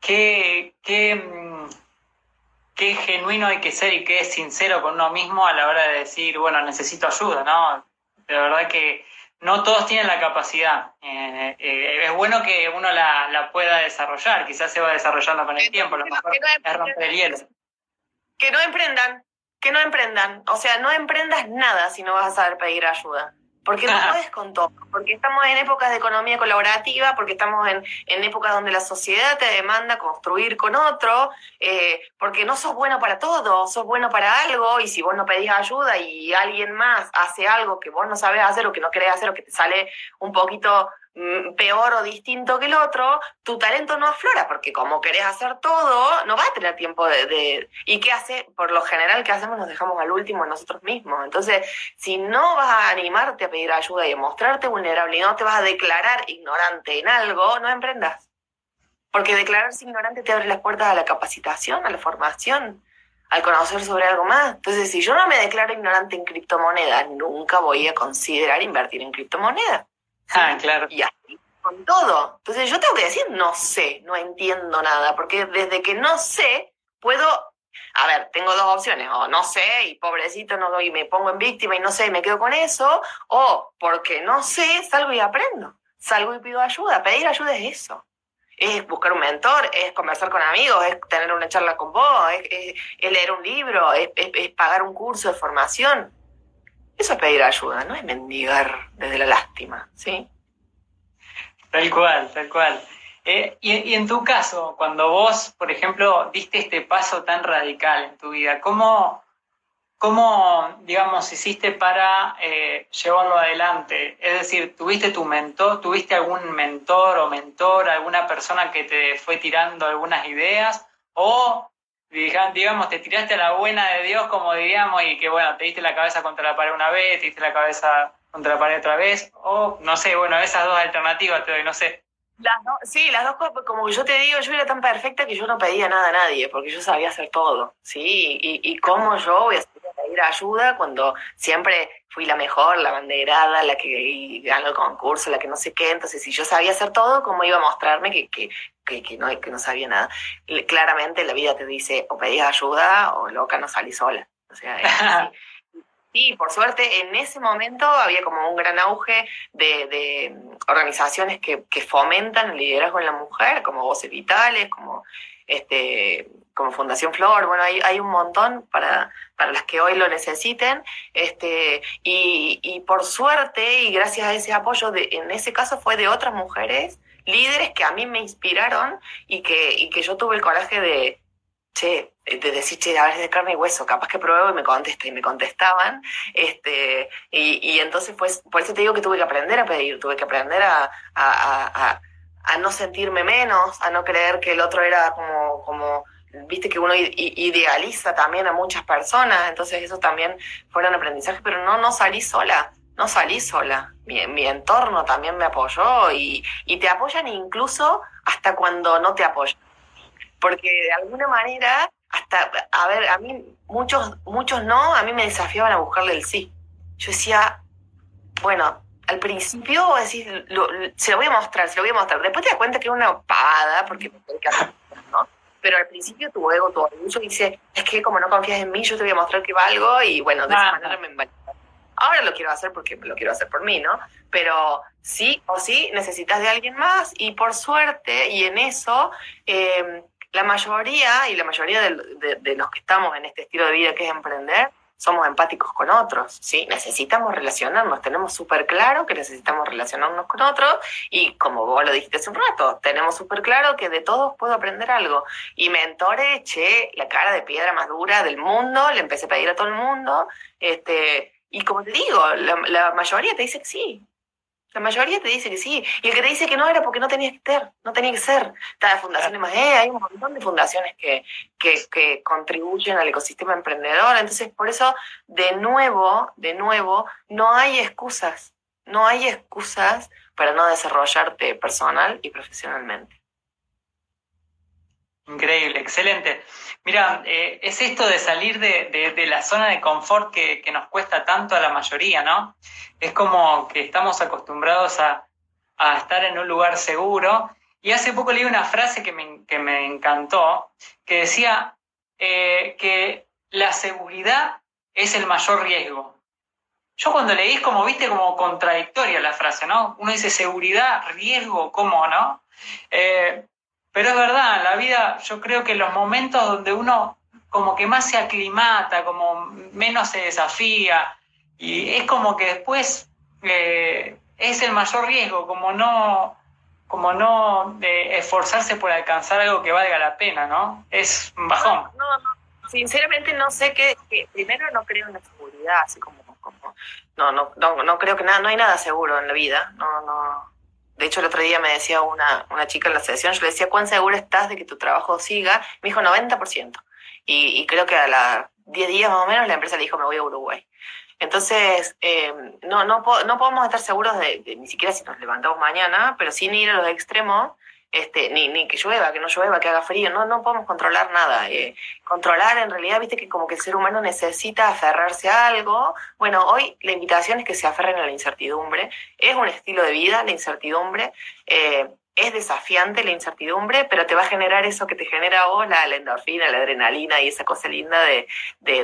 qué, qué, qué genuino hay que ser y qué sincero con uno mismo a la hora de decir, bueno, necesito ayuda, ¿no? De verdad que no todos tienen la capacidad. Eh, eh, es bueno que uno la, la, pueda desarrollar, quizás se va desarrollando con el tiempo, lo mejor es romper el hielo. Que no emprendan, que no emprendan. O sea, no emprendas nada si no vas a saber pedir ayuda. Porque no puedes con todo. Porque estamos en épocas de economía colaborativa, porque estamos en, en épocas donde la sociedad te demanda construir con otro, eh, porque no sos bueno para todo, sos bueno para algo, y si vos no pedís ayuda y alguien más hace algo que vos no sabes hacer o que no querés hacer o que te sale un poquito peor o distinto que el otro, tu talento no aflora, porque como querés hacer todo, no vas a tener tiempo de, ¿Y qué hace? Por lo general, ¿qué hacemos? Nos dejamos al último nosotros mismos. Entonces, si no vas a animarte a pedir ayuda y a mostrarte vulnerable y no te vas a declarar ignorante en algo, no emprendas. Porque declararse ignorante te abre las puertas a la capacitación, a la formación, al conocer sobre algo más. Entonces, si yo no me declaro ignorante en criptomonedas, nunca voy a considerar invertir en criptomonedas. Ah, claro. Y así con todo. Entonces, yo tengo que decir, no sé, no entiendo nada, porque desde que no sé, puedo a ver, tengo dos opciones, o no sé, y pobrecito, no y me pongo en víctima y no sé, y me quedo con eso, o porque no sé, salgo y aprendo, salgo y pido ayuda, pedir ayuda es eso es buscar un mentor, es conversar con amigos, es tener una charla con vos, es, leer un libro, es, pagar un curso de formación. Es pedir ayuda, no es mendigar desde la lástima, ¿sí? Tal cual, tal cual. Eh, y, y, en tu caso, cuando vos, por ejemplo, diste este paso tan radical en tu vida, ¿cómo, ¿Cómo, digamos, hiciste para eh, llevarlo adelante? Es decir, ¿tuviste tu mentor, tuviste algún mentor o mentor, alguna persona que te fue tirando algunas ideas? ¿O, digamos, te tiraste a la buena de Dios, como diríamos, y que, bueno, te diste la cabeza contra la pared una vez, te diste la cabeza contra la pared otra vez? O, no sé, bueno, esas dos alternativas te doy, no sé. Las sí, las dos cosas, como yo te digo, yo era tan perfecta que yo no pedía nada a nadie, porque yo sabía hacer todo, ¿sí? Y, y cómo yo voy a pedir ayuda cuando siempre fui la mejor, la banderada, la que ganó el concurso, la que no sé qué, entonces si yo sabía hacer todo, ¿cómo iba a mostrarme que, que, que, no, que no sabía nada? Claramente la vida te dice, o pedís ayuda o loca, no salís sola. O sea, Sí, por suerte en ese momento había como un gran auge de, organizaciones que, fomentan el liderazgo en la mujer, como Voces Vitales, como este como Fundación Flor, bueno, hay, hay un montón para, para las que hoy lo necesiten, este, y, y por suerte y gracias a ese apoyo, de, en ese caso fue de otras mujeres, líderes que a mí me inspiraron y que, y que yo tuve el coraje de, che, de decir, che, a ver, de carne y hueso, capaz que pruebo y me contesta, y me contestaban, este, y, y entonces pues, por eso te digo que tuve que aprender a pedir, tuve que aprender a, a, a, a no sentirme menos, a no creer que el otro era como, como viste que uno idealiza también a muchas personas, entonces eso también fue un aprendizaje, pero no, no salí sola, no salí sola. Mi, entorno también me apoyó y, y te apoyan incluso hasta cuando no te apoyan porque de alguna manera, hasta, a ver, a mí muchos, muchos no, a mí me desafiaban a buscarle el sí. Yo decía, bueno, al principio decís, se lo voy a mostrar, se lo voy a mostrar. Después te das cuenta que es una pavada, porque. Pero al principio tu ego, tu orgullo dice, es que como no confías en mí, yo te voy a mostrar que valgo y bueno, de esa manera me Ahora lo quiero hacer porque lo quiero hacer por mí, ¿no? Pero sí o sí necesitas de alguien más y por suerte, y en eso, eh, la mayoría, y la mayoría de, los que estamos en este estilo de vida que es emprender, somos empáticos con otros, ¿sí? Necesitamos relacionarnos, tenemos súper claro que necesitamos relacionarnos con otros y como vos lo dijiste hace un rato, tenemos súper claro que de todos puedo aprender algo. Y mentores, eché la cara de piedra más dura del mundo, le empecé a pedir a todo el mundo, este, y como te digo, la, la mayoría te dice que sí, la mayoría te dice que sí. Y el que te dice que no era porque no tenía que ser, no tenía que ser. Está la Fundación más E, hay un montón de fundaciones que, que, que, contribuyen al ecosistema emprendedor. Entonces, por eso, de nuevo, de nuevo, no hay excusas. No hay excusas para no desarrollarte personal y profesionalmente. Increíble, excelente. Mira, eh, es esto de salir de, la zona de confort que, nos cuesta tanto a la mayoría, ¿no? Es como que estamos acostumbrados a, estar en un lugar seguro. Y hace poco leí una frase que me, encantó, que decía eh, que la seguridad es el mayor riesgo. Yo cuando leí, como viste, como contradictoria la frase, ¿no? Uno dice seguridad, riesgo, ¿cómo, no? Eh, pero es verdad, la vida, yo creo que los momentos donde uno como que más se aclimata, como menos se desafía, y es como que después eh, es el mayor riesgo, como no, como no de esforzarse por alcanzar algo que valga la pena, ¿no? Es un bajón. No, no, sinceramente no sé qué, primero no creo en la seguridad, así como, como no, no, no, no creo que nada, no hay nada seguro en la vida, no, no, de hecho el otro día me decía una, una chica en la sesión, yo le decía, ¿cuán segura estás de que tu trabajo siga? Me dijo 90%. Y, y creo que a las 10 días más o menos la empresa le dijo, me voy a Uruguay. Entonces, eh, no, no, no podemos estar seguros de, ni siquiera si nos levantamos mañana, pero sin ir a los extremos, este, ni, ni que llueva, que no llueva, que haga frío, no, no podemos controlar nada. Eh, controlar en realidad, viste que como que el ser humano necesita aferrarse a algo. Bueno, hoy la invitación es que se aferren a la incertidumbre. Es un estilo de vida la incertidumbre. Eh, es desafiante la incertidumbre, pero te va a generar eso que te genera a vos, la, endorfina, la adrenalina y esa cosa linda de,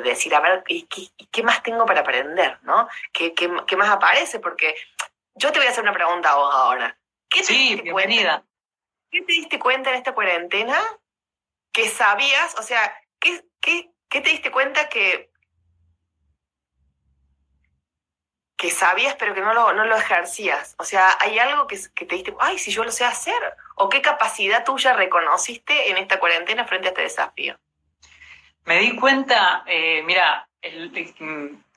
decir, a ver, ¿y qué, más tengo para aprender? ¿no? ¿Qué, ¿Qué, más aparece? Porque yo te voy a hacer una pregunta a vos ahora. ¿Qué sí, bienvenida. ¿Qué te diste cuenta en esta cuarentena que sabías? O sea, ¿qué, qué, te diste cuenta que que sabías pero que no lo, no lo ejercías? O sea, ¿hay algo que, te diste, ay, si yo lo sé hacer? ¿O qué capacidad tuya reconociste en esta cuarentena frente a este desafío? Me di cuenta, eh, mira,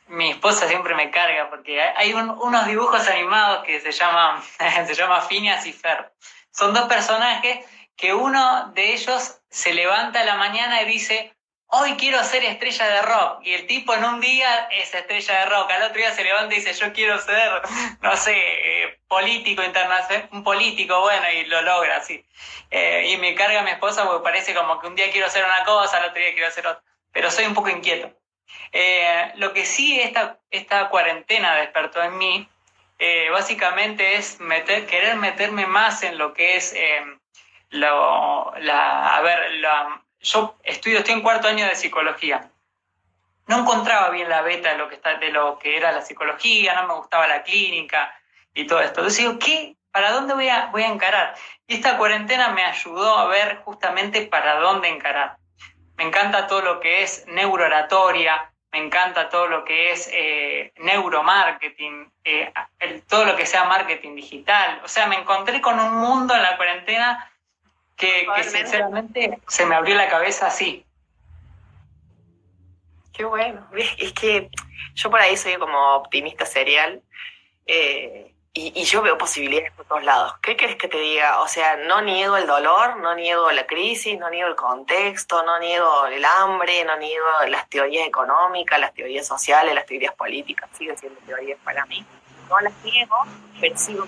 mi esposa siempre me carga porque hay unos dibujos animados que se llaman, se llama Phineas y Fer. Son dos personajes que uno de ellos se levanta a la mañana y dice, hoy quiero ser estrella de rock. Y el tipo en un día es estrella de rock, al otro día se levanta y dice, yo quiero ser, no sé, eh, político internacional, un político, bueno, y lo logra así. Eh, y me carga mi esposa porque parece como que un día quiero hacer una cosa, al otro día quiero hacer otra. Pero soy un poco inquieto. Eh, lo que sí esta, esta cuarentena despertó en mí, básicamente es meter, querer meterme más en lo que es lo, la, a ver, la, yo estudio, estoy en cuarto año de psicología. No encontraba bien la beta de lo que, está, de lo que era la psicología, no me gustaba la clínica y todo esto. Entonces digo, ¿qué? ¿Para dónde voy a, voy a encarar? Y esta cuarentena me ayudó a ver justamente para dónde encarar. Me encanta todo lo que es neurooratoria, me encanta todo lo que es eh, neuromarketing, eh, todo lo que sea marketing digital. O sea, me encontré con un mundo en la cuarentena que, sinceramente se me abrió la cabeza así. Qué bueno. Es que yo por ahí soy como optimista serial eh, y, yo veo posibilidades por todos lados. ¿Qué querés que te diga? O sea, no niego el dolor, no niego la crisis, no niego el contexto, no niego el hambre, no niego las teorías económicas, las teorías sociales, las teorías políticas. Siguen siendo teorías para mí. No las niego, pero sigo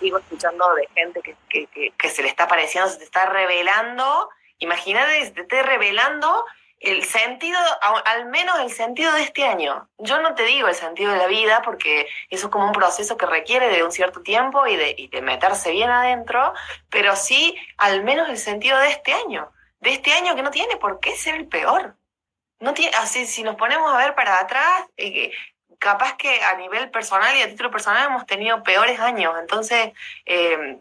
sigo escuchando de gente que, se le está apareciendo, se te está revelando. Imagínate, se te esté revelando el sentido, al menos el sentido de este año. Yo no te digo el sentido de la vida porque eso es como un proceso que requiere de un cierto tiempo y de, y de meterse bien adentro, pero sí al menos el sentido de este año. De este año que no tiene por qué ser el peor. No tiene, así, si nos ponemos a ver para atrás, eh, capaz que a nivel personal y a título personal hemos tenido peores años. Entonces, eh,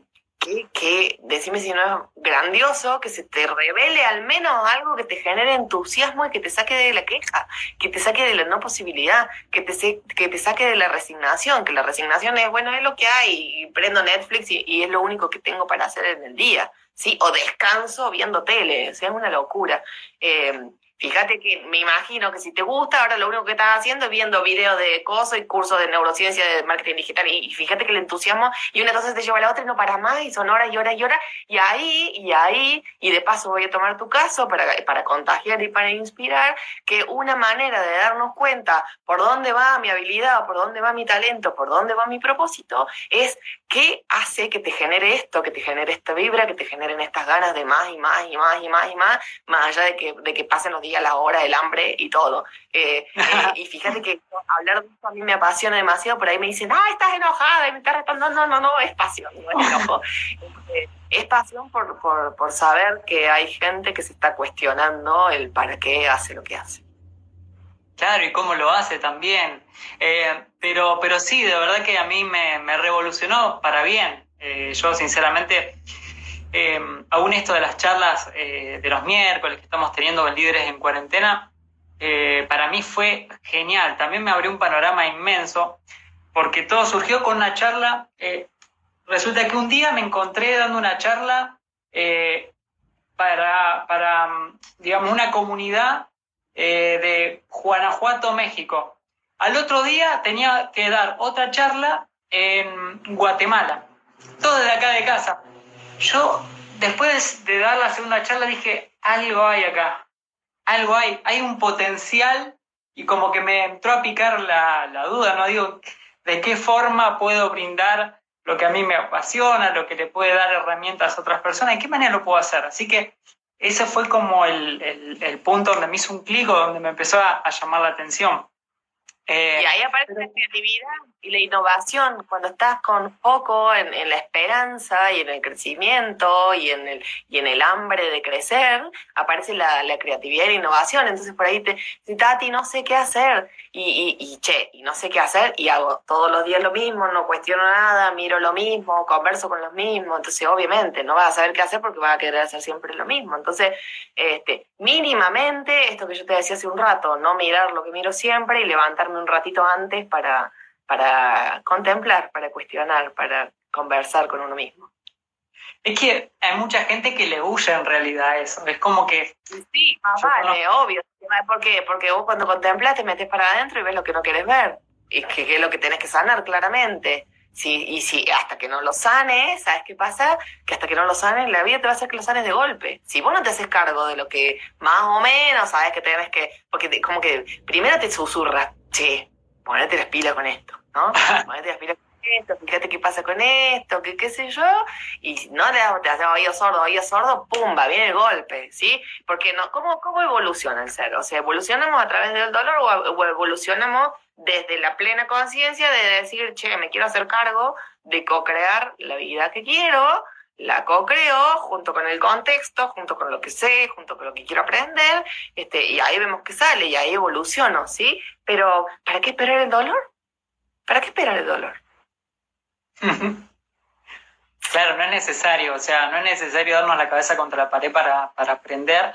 que, decime si no es grandioso, que se te revele al menos algo que te genere entusiasmo y que te saque de la queja, que te saque de la no posibilidad, que te, que te saque de la resignación, que la resignación es, bueno, es lo que hay, y prendo Netflix y, es lo único que tengo para hacer en el día, ¿sí? O descanso viendo tele, o sea, es una locura. Eh, Fíjate que me imagino que si te gusta, ahora lo único que estás haciendo es viendo videos de cosas y cursos de neurociencia, de marketing digital. Y, fíjate que el entusiasmo y una cosa te lleva a la otra y no para más, y son horas y horas y horas. Y ahí, y ahí, y de paso voy a tomar tu caso para, para contagiar y para inspirar, que una manera de darnos cuenta por dónde va mi habilidad, por dónde va mi talento, por dónde va mi propósito, es qué hace que te genere esto, que te genere esta vibra, que te generen estas ganas de más y más y más y más y más, más allá de que, de que pasen los días la hora, el hambre y todo. Eh, eh, y fíjate que hablar de esto a mí me apasiona demasiado, por ahí me dicen, ah, estás enojada, y me estás No, no, no, no, es pasión, no es enojo. Eh, es pasión por, por, por saber que hay gente que se está cuestionando el para qué hace lo que hace. Claro, y cómo lo hace también. Pero, pero sí, de verdad que a mí me, me revolucionó para bien. yo, sinceramente, eh, aún esto de las charlas eh, de los miércoles que estamos teniendo con líderes en cuarentena, eh, para mí fue genial. También me abrió un panorama inmenso, porque todo surgió con una charla. resulta que un día me encontré dando una charla para, para, digamos, una comunidad de Guanajuato, México. Al otro día tenía que dar otra charla en Guatemala. todo desde acá de casa. Yo, después de dar la segunda charla, dije, algo hay acá, algo hay, hay un potencial y como que me entró a picar la, la duda, ¿no? Digo, ¿de qué forma puedo brindar lo que a mí me apasiona, lo que le puede dar herramientas a otras personas? ¿De qué manera lo puedo hacer? Así que ese fue como el, el, punto donde me hizo un clic donde me empezó a, llamar la atención. Eh, y ahí aparece la creatividad y la innovación, cuando estás con foco en, en, la esperanza y en el crecimiento y en el, y en el hambre de crecer, aparece la, creatividad y la innovación. Entonces por ahí te dice, Tati, no sé qué hacer. Y, y, y, che, y no sé qué hacer y hago todos los días lo mismo, no cuestiono nada, miro lo mismo, converso con los mismos. Entonces obviamente no vas a saber qué hacer porque vas a querer hacer siempre lo mismo. Entonces, este, mínimamente, esto que yo te decía hace un rato, no mirar lo que miro siempre y levantarme un ratito antes para para contemplar, para cuestionar, para conversar con uno mismo. Es que hay mucha gente que le huye en realidad eso. Es como que. Sí, más vale, obvio. ¿Por qué? Porque vos cuando contemplas te metes para adentro y ves lo que no quieres ver. Y que, es lo que tenés que sanar claramente. Sí, y si hasta que no lo sanes, ¿sabes qué pasa? Que hasta que no lo sanes, la vida te va a hacer que lo sanes de golpe. Si vos no te haces cargo de lo que más o menos sabes que tenés que. Porque como que primero te susurra, che, ponete las pilas con esto, ¿no? Ponete esto, fíjate qué pasa con esto, qué qué sé yo, y si no te haces oído sordo, oído sordo, pumba, viene el golpe, ¿sí? Porque no, ¿cómo, cómo evoluciona el ser? O sea, ¿evolucionamos a través del dolor o evolucionamos desde la plena conciencia de decir, che, me quiero hacer cargo de co-crear la vida que quiero, la co-creo junto con el contexto, junto con lo que sé, junto con lo que quiero aprender, este, y ahí vemos que sale y ahí evoluciono, ¿sí? Pero, ¿para qué esperar el dolor? ¿Para qué esperar el dolor? claro, no es necesario, o sea, no es necesario darnos la cabeza contra la pared para, para aprender.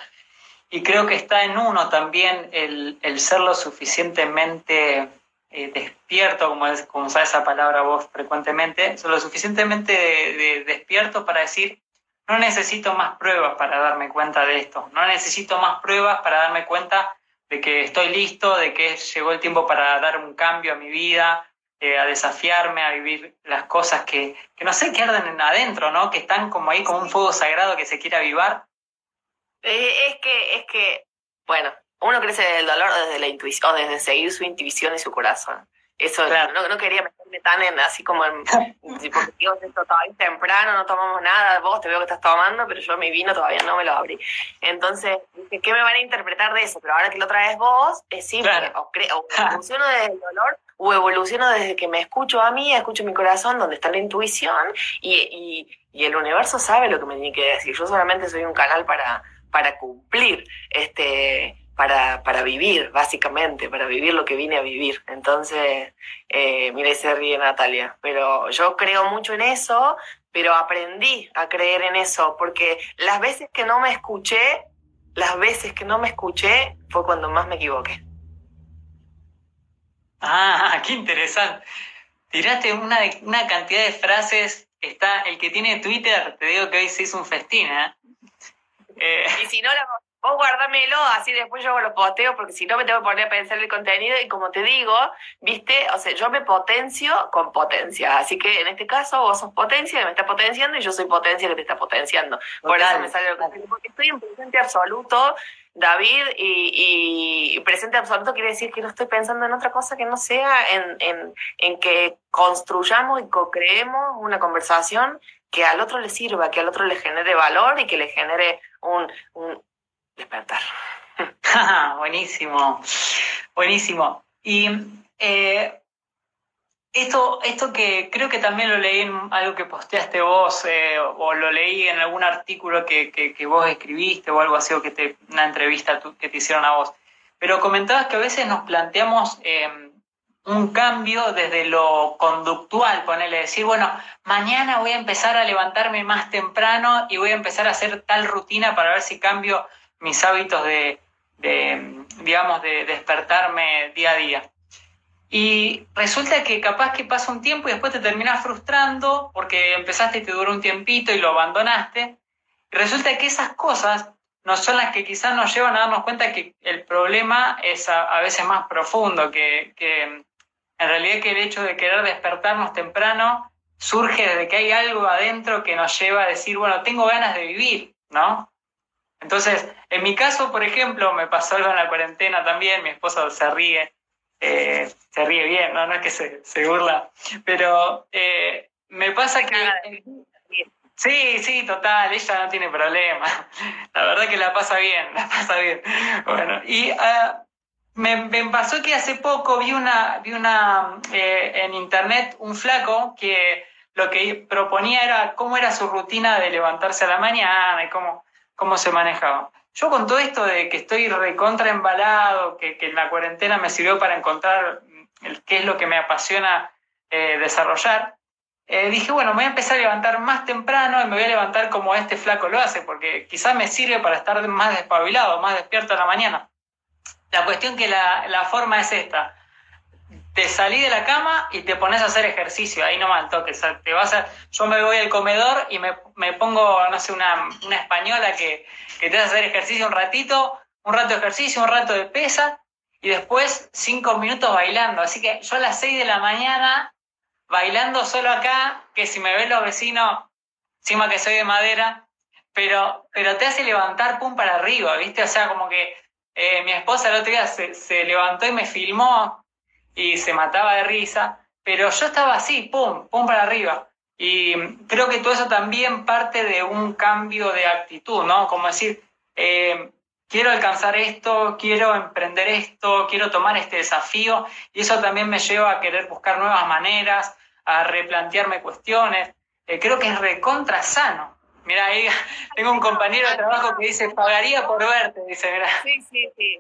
Y creo que está en uno también el, el ser lo suficientemente eh, despierto, como, es, como usas esa palabra vos frecuentemente, lo suficientemente despierto para decir, no necesito más pruebas para darme cuenta de esto, no necesito más pruebas para darme cuenta de que estoy listo, de que llegó el tiempo para dar un cambio a mi vida, eh, a desafiarme, a vivir las cosas que, que no sé, que arden adentro, ¿no? Que están como ahí como un fuego sagrado que se quiere avivar. Eh, es que, es que, bueno, uno crece del dolor desde la intuición, o desde seguir su intuición y su corazón. Eso, no, no, quería meterme tan en, así como en, porque digo, esto todavía es temprano, no tomamos nada, vos te veo que estás tomando, pero yo mi vino todavía no me lo abrí. Entonces, ¿qué me van a interpretar de eso? Pero ahora que lo traes vos, es simple, o, o evoluciono desde el dolor o evoluciono desde que me escucho a mí, escucho mi corazón, donde está la intuición, y, y, el universo sabe lo que me tiene que decir. Yo solamente soy un canal para, para cumplir este para, para vivir, básicamente, para vivir lo que vine a vivir. Entonces, eh, mire, se ríe Natalia, pero yo creo mucho en eso, pero aprendí a creer en eso, porque las veces que no me escuché, las veces que no me escuché fue cuando más me equivoqué. Ah, qué interesante. Tiraste una, una cantidad de frases. Está el que tiene Twitter, te digo que hoy se hizo un festín, ¿eh? eh y si no, la, vos guardamelo, así después yo lo posteo, porque si no me tengo que poner a pensar el contenido y como te digo, viste, o sea, yo me potencio con potencia, así que en este caso vos sos potencia que me está potenciando y yo soy potencia que te está potenciando. Por eso me sale lo que porque estoy en presente absoluto, David, y, presente absoluto quiere decir que no estoy pensando en otra cosa que no sea en, en, en que construyamos y co-creemos una conversación que al otro le sirva, que al otro le genere valor y que le genere un, un, despertar. buenísimo, buenísimo. Y eh, esto, esto que creo que también lo leí en algo que posteaste vos, eh, o lo leí en algún artículo que, que, vos escribiste o algo así, o que te, una entrevista que te hicieron a vos. Pero comentabas que a veces nos planteamos em, un cambio desde lo conductual, ponerle decir, bueno, mañana voy a empezar a levantarme más temprano y voy a empezar a hacer tal rutina para ver si cambio mis hábitos de, digamos, de despertarme día a día. Y resulta que capaz que pasa un tiempo y después te terminas frustrando porque empezaste y te duró un tiempito y lo abandonaste. Y resulta que esas cosas no son las que quizás nos llevan a darnos cuenta que el problema es a, veces más profundo, que, que, en realidad que el hecho de querer despertarnos temprano surge desde que hay algo adentro que nos lleva a decir, bueno, tengo ganas de vivir, ¿no? Entonces, en mi caso, por ejemplo, me pasó algo en la cuarentena también, mi esposa se ríe, eh, se ríe bien, ¿no? No es que se, se burla, pero eh, me pasa que... Sí, sí, total, ella no tiene problema. La verdad que la pasa bien, la pasa bien. Bueno, y uh, me, me, pasó que hace poco vi una, vi una eh, en internet un flaco que lo que proponía era cómo era su rutina de levantarse a la mañana y cómo, cómo se manejaba. Yo con todo esto de que estoy recontra embalado, que, que en la cuarentena me sirvió para encontrar el, qué es lo que me apasiona eh, desarrollar, eh, dije, bueno, me voy a empezar a levantar más temprano y me voy a levantar como este flaco lo hace, porque quizás me sirve para estar más despabilado, más despierto en la mañana. La cuestión que la, la forma es esta. Te salí de la cama y te pones a hacer ejercicio, ahí nomás al. Te vas a, yo me voy al comedor y me, me pongo, no sé, una, una española que, que te hace hacer ejercicio un ratito, un rato de ejercicio, un rato de pesa y después cinco minutos bailando. Así que yo a las seis de la mañana bailando solo acá, que si me ven los vecinos, encima que soy de madera, pero, pero te hace levantar pum para arriba, ¿viste? O sea, como que eh, mi esposa el otro día se, se, levantó y me filmó y se mataba de risa, pero yo estaba así, pum, pum para arriba. Y creo que todo eso también parte de un cambio de actitud, ¿no? Como decir, eh, quiero alcanzar esto, quiero emprender esto, quiero tomar este desafío, y eso también me lleva a querer buscar nuevas maneras, a replantearme cuestiones. Eh, creo que es recontra sano. Mira, ahí tengo un compañero de trabajo que dice, pagaría por verte, dice, mira. Sí, sí, sí.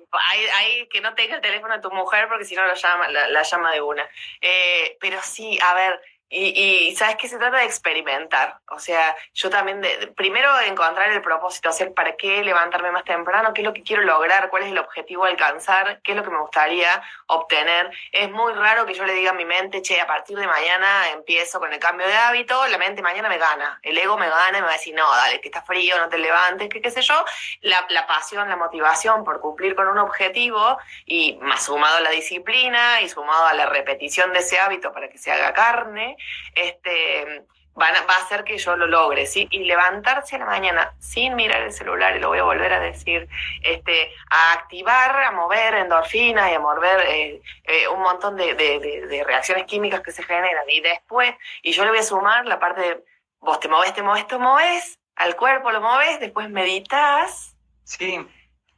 Ahí, que no tenga el teléfono de tu mujer porque si no la llama, la, llama de una. Eh, pero sí, a ver, y, y, sabes que se trata de experimentar. O sea, yo también, de, primero encontrar el propósito, hacer para qué levantarme más temprano, qué es lo que quiero lograr, cuál es el objetivo alcanzar, qué es lo que me gustaría obtener. Es muy raro que yo le diga a mi mente, che, a partir de mañana empiezo con el cambio de hábito, la mente mañana me gana, el ego me gana y me va a decir, no, dale, que está frío, no te levantes, que qué sé yo. La, la pasión, la motivación por cumplir con un objetivo y más sumado a la disciplina y sumado a la repetición de ese hábito para que se haga carne este, va a hacer que yo lo logre, ¿sí? Y levantarse a la mañana sin mirar el celular, y lo voy a volver a decir, este, a activar, a mover endorfinas y a mover eh, eh, un montón de, de, reacciones químicas que se generan. Y después, y yo le voy a sumar la parte de, vos te moves, te moves, te moves, al cuerpo lo moves, después meditas. Sí.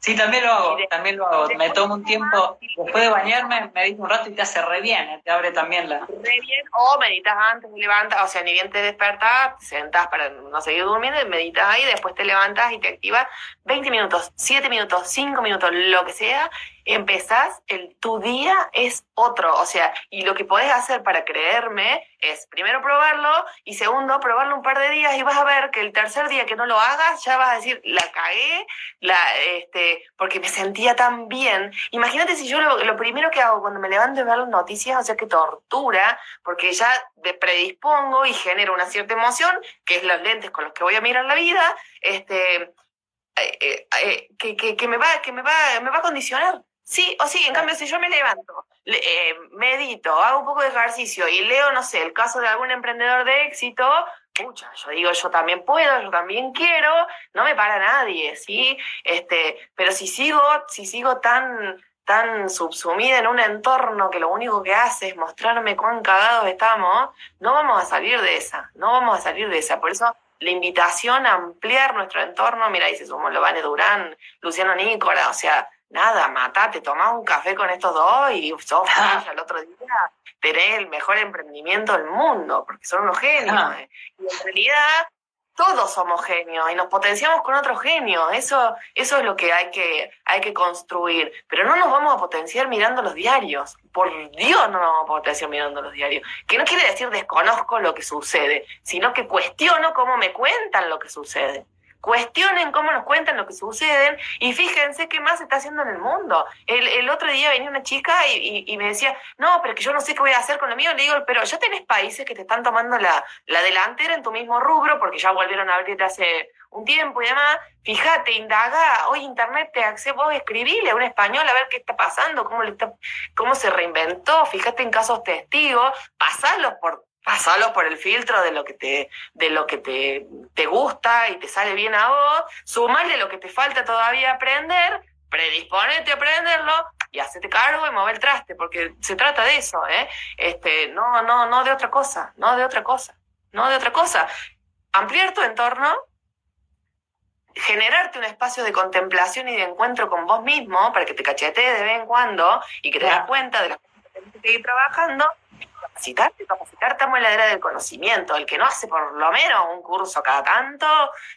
Sí, también lo hago, también lo hago. Me tomo un tiempo, después de bañarme, medito un rato y te hace re bien, ¿eh? te abre también la... Re bien, o meditas antes, levantas, o sea, ni bien te despertás, te sentás para no seguir durmiendo, meditas ahí, después te levantas y te activas 20 minutos, 7 minutos, 5 minutos, lo que sea, empezás, el, tu día es otro. O sea, y lo que podés hacer para creerme es primero probarlo y segundo probarlo un par de días y vas a ver que el tercer día que no lo hagas ya vas a decir, la cagué, la, este, porque me sentía tan bien. Imagínate si yo lo, primero que hago cuando me levanto es ver las noticias, o sea, que tortura, porque ya me predispongo y genero una cierta emoción, que es los lentes con los que voy a mirar la vida, este, eh, eh, eh que, que, que, me va, que me va, me va a condicionar. Sí, o sí, en cambio, si yo me levanto, eh, medito, hago un poco de ejercicio y leo, no sé, el caso de algún emprendedor de éxito, pucha, yo digo, yo también puedo, yo también quiero, no me para nadie, ¿sí? Este, pero si sigo, si sigo tan, tan subsumida en un entorno que lo único que hace es mostrarme cuán cagados estamos, no vamos a salir de esa, no vamos a salir de esa. Por eso la invitación a ampliar nuestro entorno, mira, dice somos Lovane Durán, Luciano Nícola, o sea, nada, matate, tomás un café con estos dos y sos al otro día tenés el mejor emprendimiento del mundo, porque son unos genios. Eh. Y en realidad todos somos genios y nos potenciamos con otros genios. Eso, eso es lo que hay, que hay que construir. Pero no nos vamos a potenciar mirando los diarios. Por Dios no nos vamos a potenciar mirando los diarios. Que no quiere decir desconozco lo que sucede, sino que cuestiono cómo me cuentan lo que sucede cuestionen cómo nos cuentan lo que suceden y fíjense qué más se está haciendo en el mundo. El, el otro día venía una chica y, y, me decía, no, pero que yo no sé qué voy a hacer con lo mío. Le digo, pero ya tenés países que te están tomando la, la delantera en tu mismo rubro porque ya volvieron a abrir hace un tiempo y demás. Fíjate, indaga, hoy internet te accede, vos escribile a un español a ver qué está pasando, cómo, le está, cómo se reinventó, fíjate en casos testigos, pasalos por pasalo por el filtro de lo que te, de lo que te, te gusta y te sale bien a vos, sumarle lo que te falta todavía aprender, predisponete a aprenderlo y hacete cargo y mover el traste, porque se trata de eso, ¿eh? Este, no, no, no de otra cosa, no de otra cosa, no de otra cosa. Ampliar tu entorno, generarte un espacio de contemplación y de encuentro con vos mismo para que te cachetees de vez en cuando y que te das cuenta de las cosas que tienes que seguir trabajando capacitarte, capacitarte estamos en la era del conocimiento, el que no hace por lo menos un curso cada tanto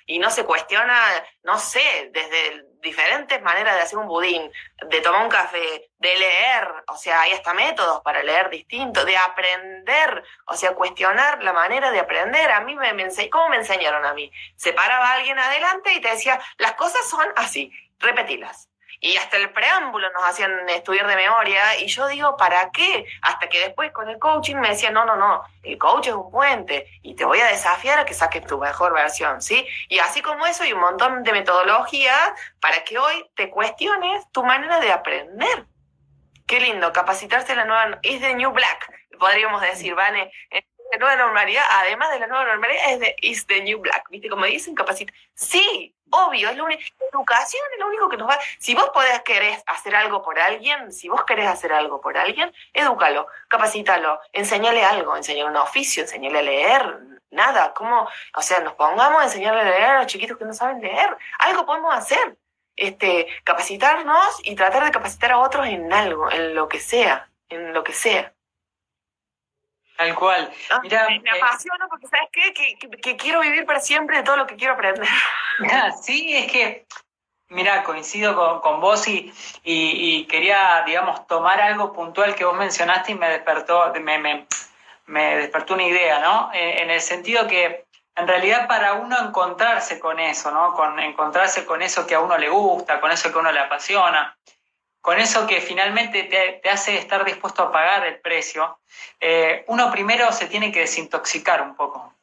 y no se cuestiona, no sé, desde diferentes maneras de hacer un budín, de tomar un café, de leer, o sea, hay hasta métodos para leer distintos, de aprender, o sea, cuestionar la manera de aprender. A mí me, me ¿cómo me enseñaron a mí? Se paraba alguien adelante y te decía, las cosas son así, repetilas y hasta el preámbulo nos hacían estudiar de memoria y yo digo, ¿para qué? Hasta que después con el coaching me decían, no, no, no, el coach es un puente y te voy a desafiar a que saques tu mejor versión, ¿sí? Y así como eso hay un montón de metodologías para que hoy te cuestiones tu manera de aprender. Qué lindo, capacitarse en la nueva, es de New Black, podríamos decir, Vane, la nueva normalidad, además de la nueva normalidad, es de is the new black, ¿viste? Como dicen, capacita. Sí, obvio, es la única, educación es lo único que nos va. Si vos podés querer hacer algo por alguien, si vos querés hacer algo por alguien, edúcalo, capacítalo, enseñale algo, enseñale un oficio, enseñale a leer, nada, ¿cómo? O sea, nos pongamos a enseñarle a leer a los chiquitos que no saben leer, algo podemos hacer. Este, capacitarnos y tratar de capacitar a otros en algo, en lo que sea, en lo que sea. Tal cual. Ah, me, eh, apasiona porque, ¿sabes qué? Que, quiero vivir para siempre de todo lo que quiero aprender. sí, es que, mira, coincido con, vos y, y, quería, digamos, tomar algo puntual que vos mencionaste y me despertó, me, me, me despertó una idea, ¿no? Eh, en el sentido que, en realidad, para uno encontrarse con eso, ¿no? Con encontrarse con eso que a uno le gusta, con eso que a uno le apasiona, con eso que finalmente te, hace estar dispuesto a pagar el precio, eh, uno primero se tiene que desintoxicar un poco.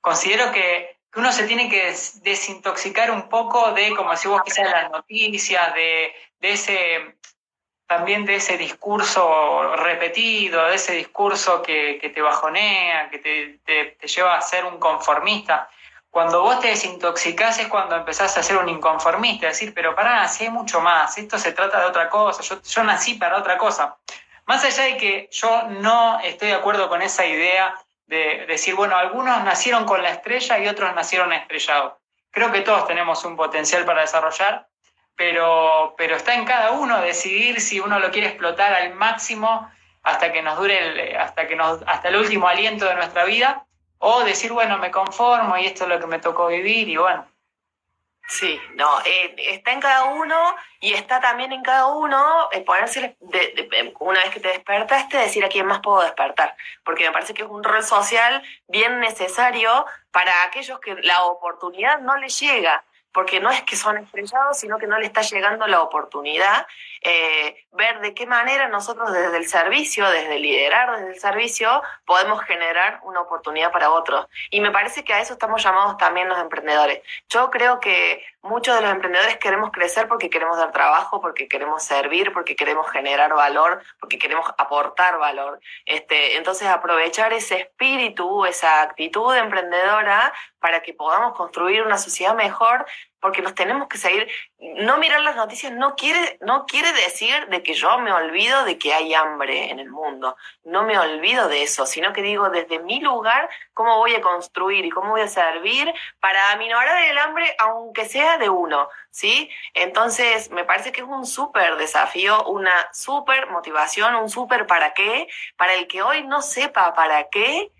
Considero que, uno se tiene que desintoxicar un poco de, como si vos quizás las noticias, de, ese también de ese discurso repetido, de ese discurso que, te bajonea, que te, lleva a ser un conformista. Cuando vos te desintoxicás es cuando empezás a ser un inconformista, decir, pero pará, si hay mucho más, esto se trata de otra cosa, yo, yo nací para otra cosa. Más allá de que yo no estoy de acuerdo con esa idea de decir, bueno, algunos nacieron con la estrella y otros nacieron estrellados. Creo que todos tenemos un potencial para desarrollar, pero, pero está en cada uno decidir si uno lo quiere explotar al máximo hasta que nos dure el, hasta que nos, hasta el último aliento de nuestra vida o decir, bueno, me conformo y esto es lo que me tocó vivir y bueno. Sí, no, eh, está en cada uno y está también en cada uno eh, ponerse, una vez que te despertaste, decir a quién más puedo despertar, porque me parece que es un rol social bien necesario para aquellos que la oportunidad no les llega porque no es que son estrellados, sino que no le está llegando la oportunidad, eh, ver de qué manera nosotros desde el servicio, desde liderar desde el servicio, podemos generar una oportunidad para otros. Y me parece que a eso estamos llamados también los emprendedores. Yo creo que muchos de los emprendedores queremos crecer porque queremos dar trabajo, porque queremos servir, porque queremos generar valor, porque queremos aportar valor. Este, entonces aprovechar ese espíritu, esa actitud emprendedora para que podamos construir una sociedad mejor, porque nos tenemos que seguir. No mirar las noticias no quiere, no quiere decir de que yo me olvido de que hay hambre en el mundo. No me olvido de eso, sino que digo desde mi lugar cómo voy a construir y cómo voy a servir para aminorar el hambre, aunque sea de uno, ¿sí? Entonces, me parece que es un súper desafío, una súper motivación, un súper para qué, para el que hoy no sepa para qué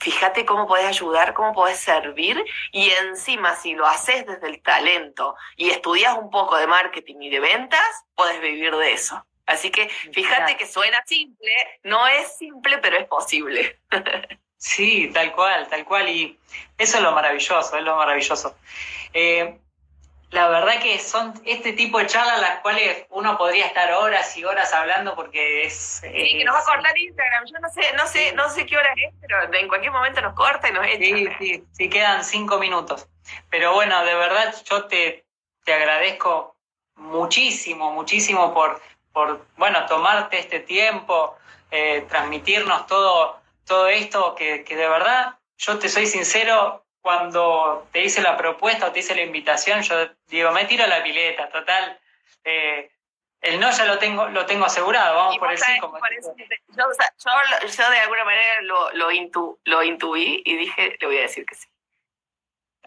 Fíjate cómo puedes ayudar, cómo puedes servir y encima si lo haces desde el talento y estudias un poco de marketing y de ventas, puedes vivir de eso. Así que fíjate que suena simple, no es simple, pero es posible. Sí, tal cual, tal cual. Y eso es lo maravilloso, es lo maravilloso. Eh, la verdad que son este tipo de charlas las cuales uno podría estar horas y horas hablando porque es... Sí, que nos va a cortar Instagram. Yo no sé, no sé, no sé qué hora es, pero en cualquier momento nos corta y nos echa. Sí, sí, sí, quedan cinco minutos. Pero bueno, de verdad yo te, te agradezco muchísimo, muchísimo por, por, bueno, tomarte este tiempo, eh, transmitirnos todo todo esto, que, que de verdad, yo te soy sincero, cuando te hice la propuesta o te hice la invitación, yo digo, me tiro la pileta, total. Eh, el no ya lo tengo, lo tengo asegurado, vamos por el sí. Como yo, yo, de alguna manera lo, lo, lo intuí y dije, le voy a decir que sí.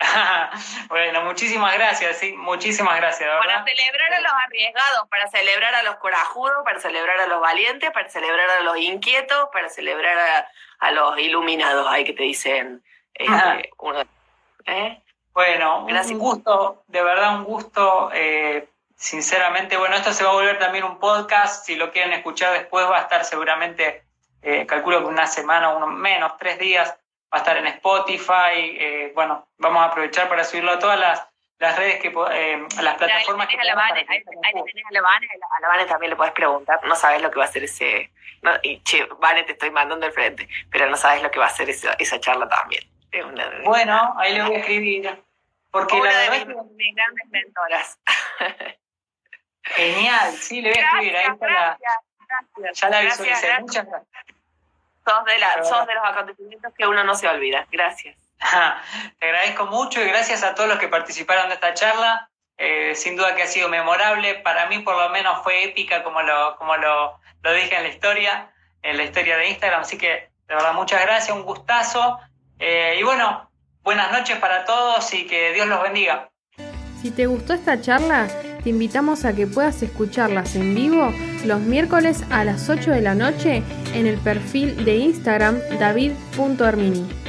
bueno, muchísimas gracias, sí, muchísimas gracias. Para celebrar a los arriesgados, para celebrar a los corajudos, para celebrar a los valientes, para celebrar a los inquietos, para celebrar a, los iluminados, ahí que te dicen este, uno, ¿eh? Bueno, un gusto, de verdad un gusto. Eh, sinceramente, bueno, esto se va a volver también un podcast. Si lo quieren escuchar después, va a estar seguramente, eh, calculo que una semana, uno menos, tres días va a estar en Spotify. Eh, bueno, vamos a aprovechar para subirlo a todas las, las redes que eh, las plataformas que a la Vane, ahí, tenés a la Vane, a la Vane también le puedes preguntar, no sabes lo que va a ser ese, no, y che, Vane te estoy mandando al frente, pero no sabes lo que va a ser esa, esa charla también. Bueno, ahí le voy a escribir, porque una la de mis, grandes mentoras. Genial, sí, le voy a escribir, ahí está la, ya la visualicé, muchas gracias. Sos de, la, sos de los acontecimientos que uno no se olvida. Gracias. Te agradezco mucho y gracias a todos los que participaron de esta charla. Eh, sin duda que ha sido memorable. Para mí, por lo menos, fue épica, como lo, como lo, lo dije en la historia, en la historia de Instagram. Así que, de verdad, muchas gracias, un gustazo. Eh, y bueno, buenas noches para todos y que Dios los bendiga. Si te gustó esta charla, te invitamos a que puedas escucharlas en vivo los miércoles a las 8 de la noche en el perfil de Instagram david.armini.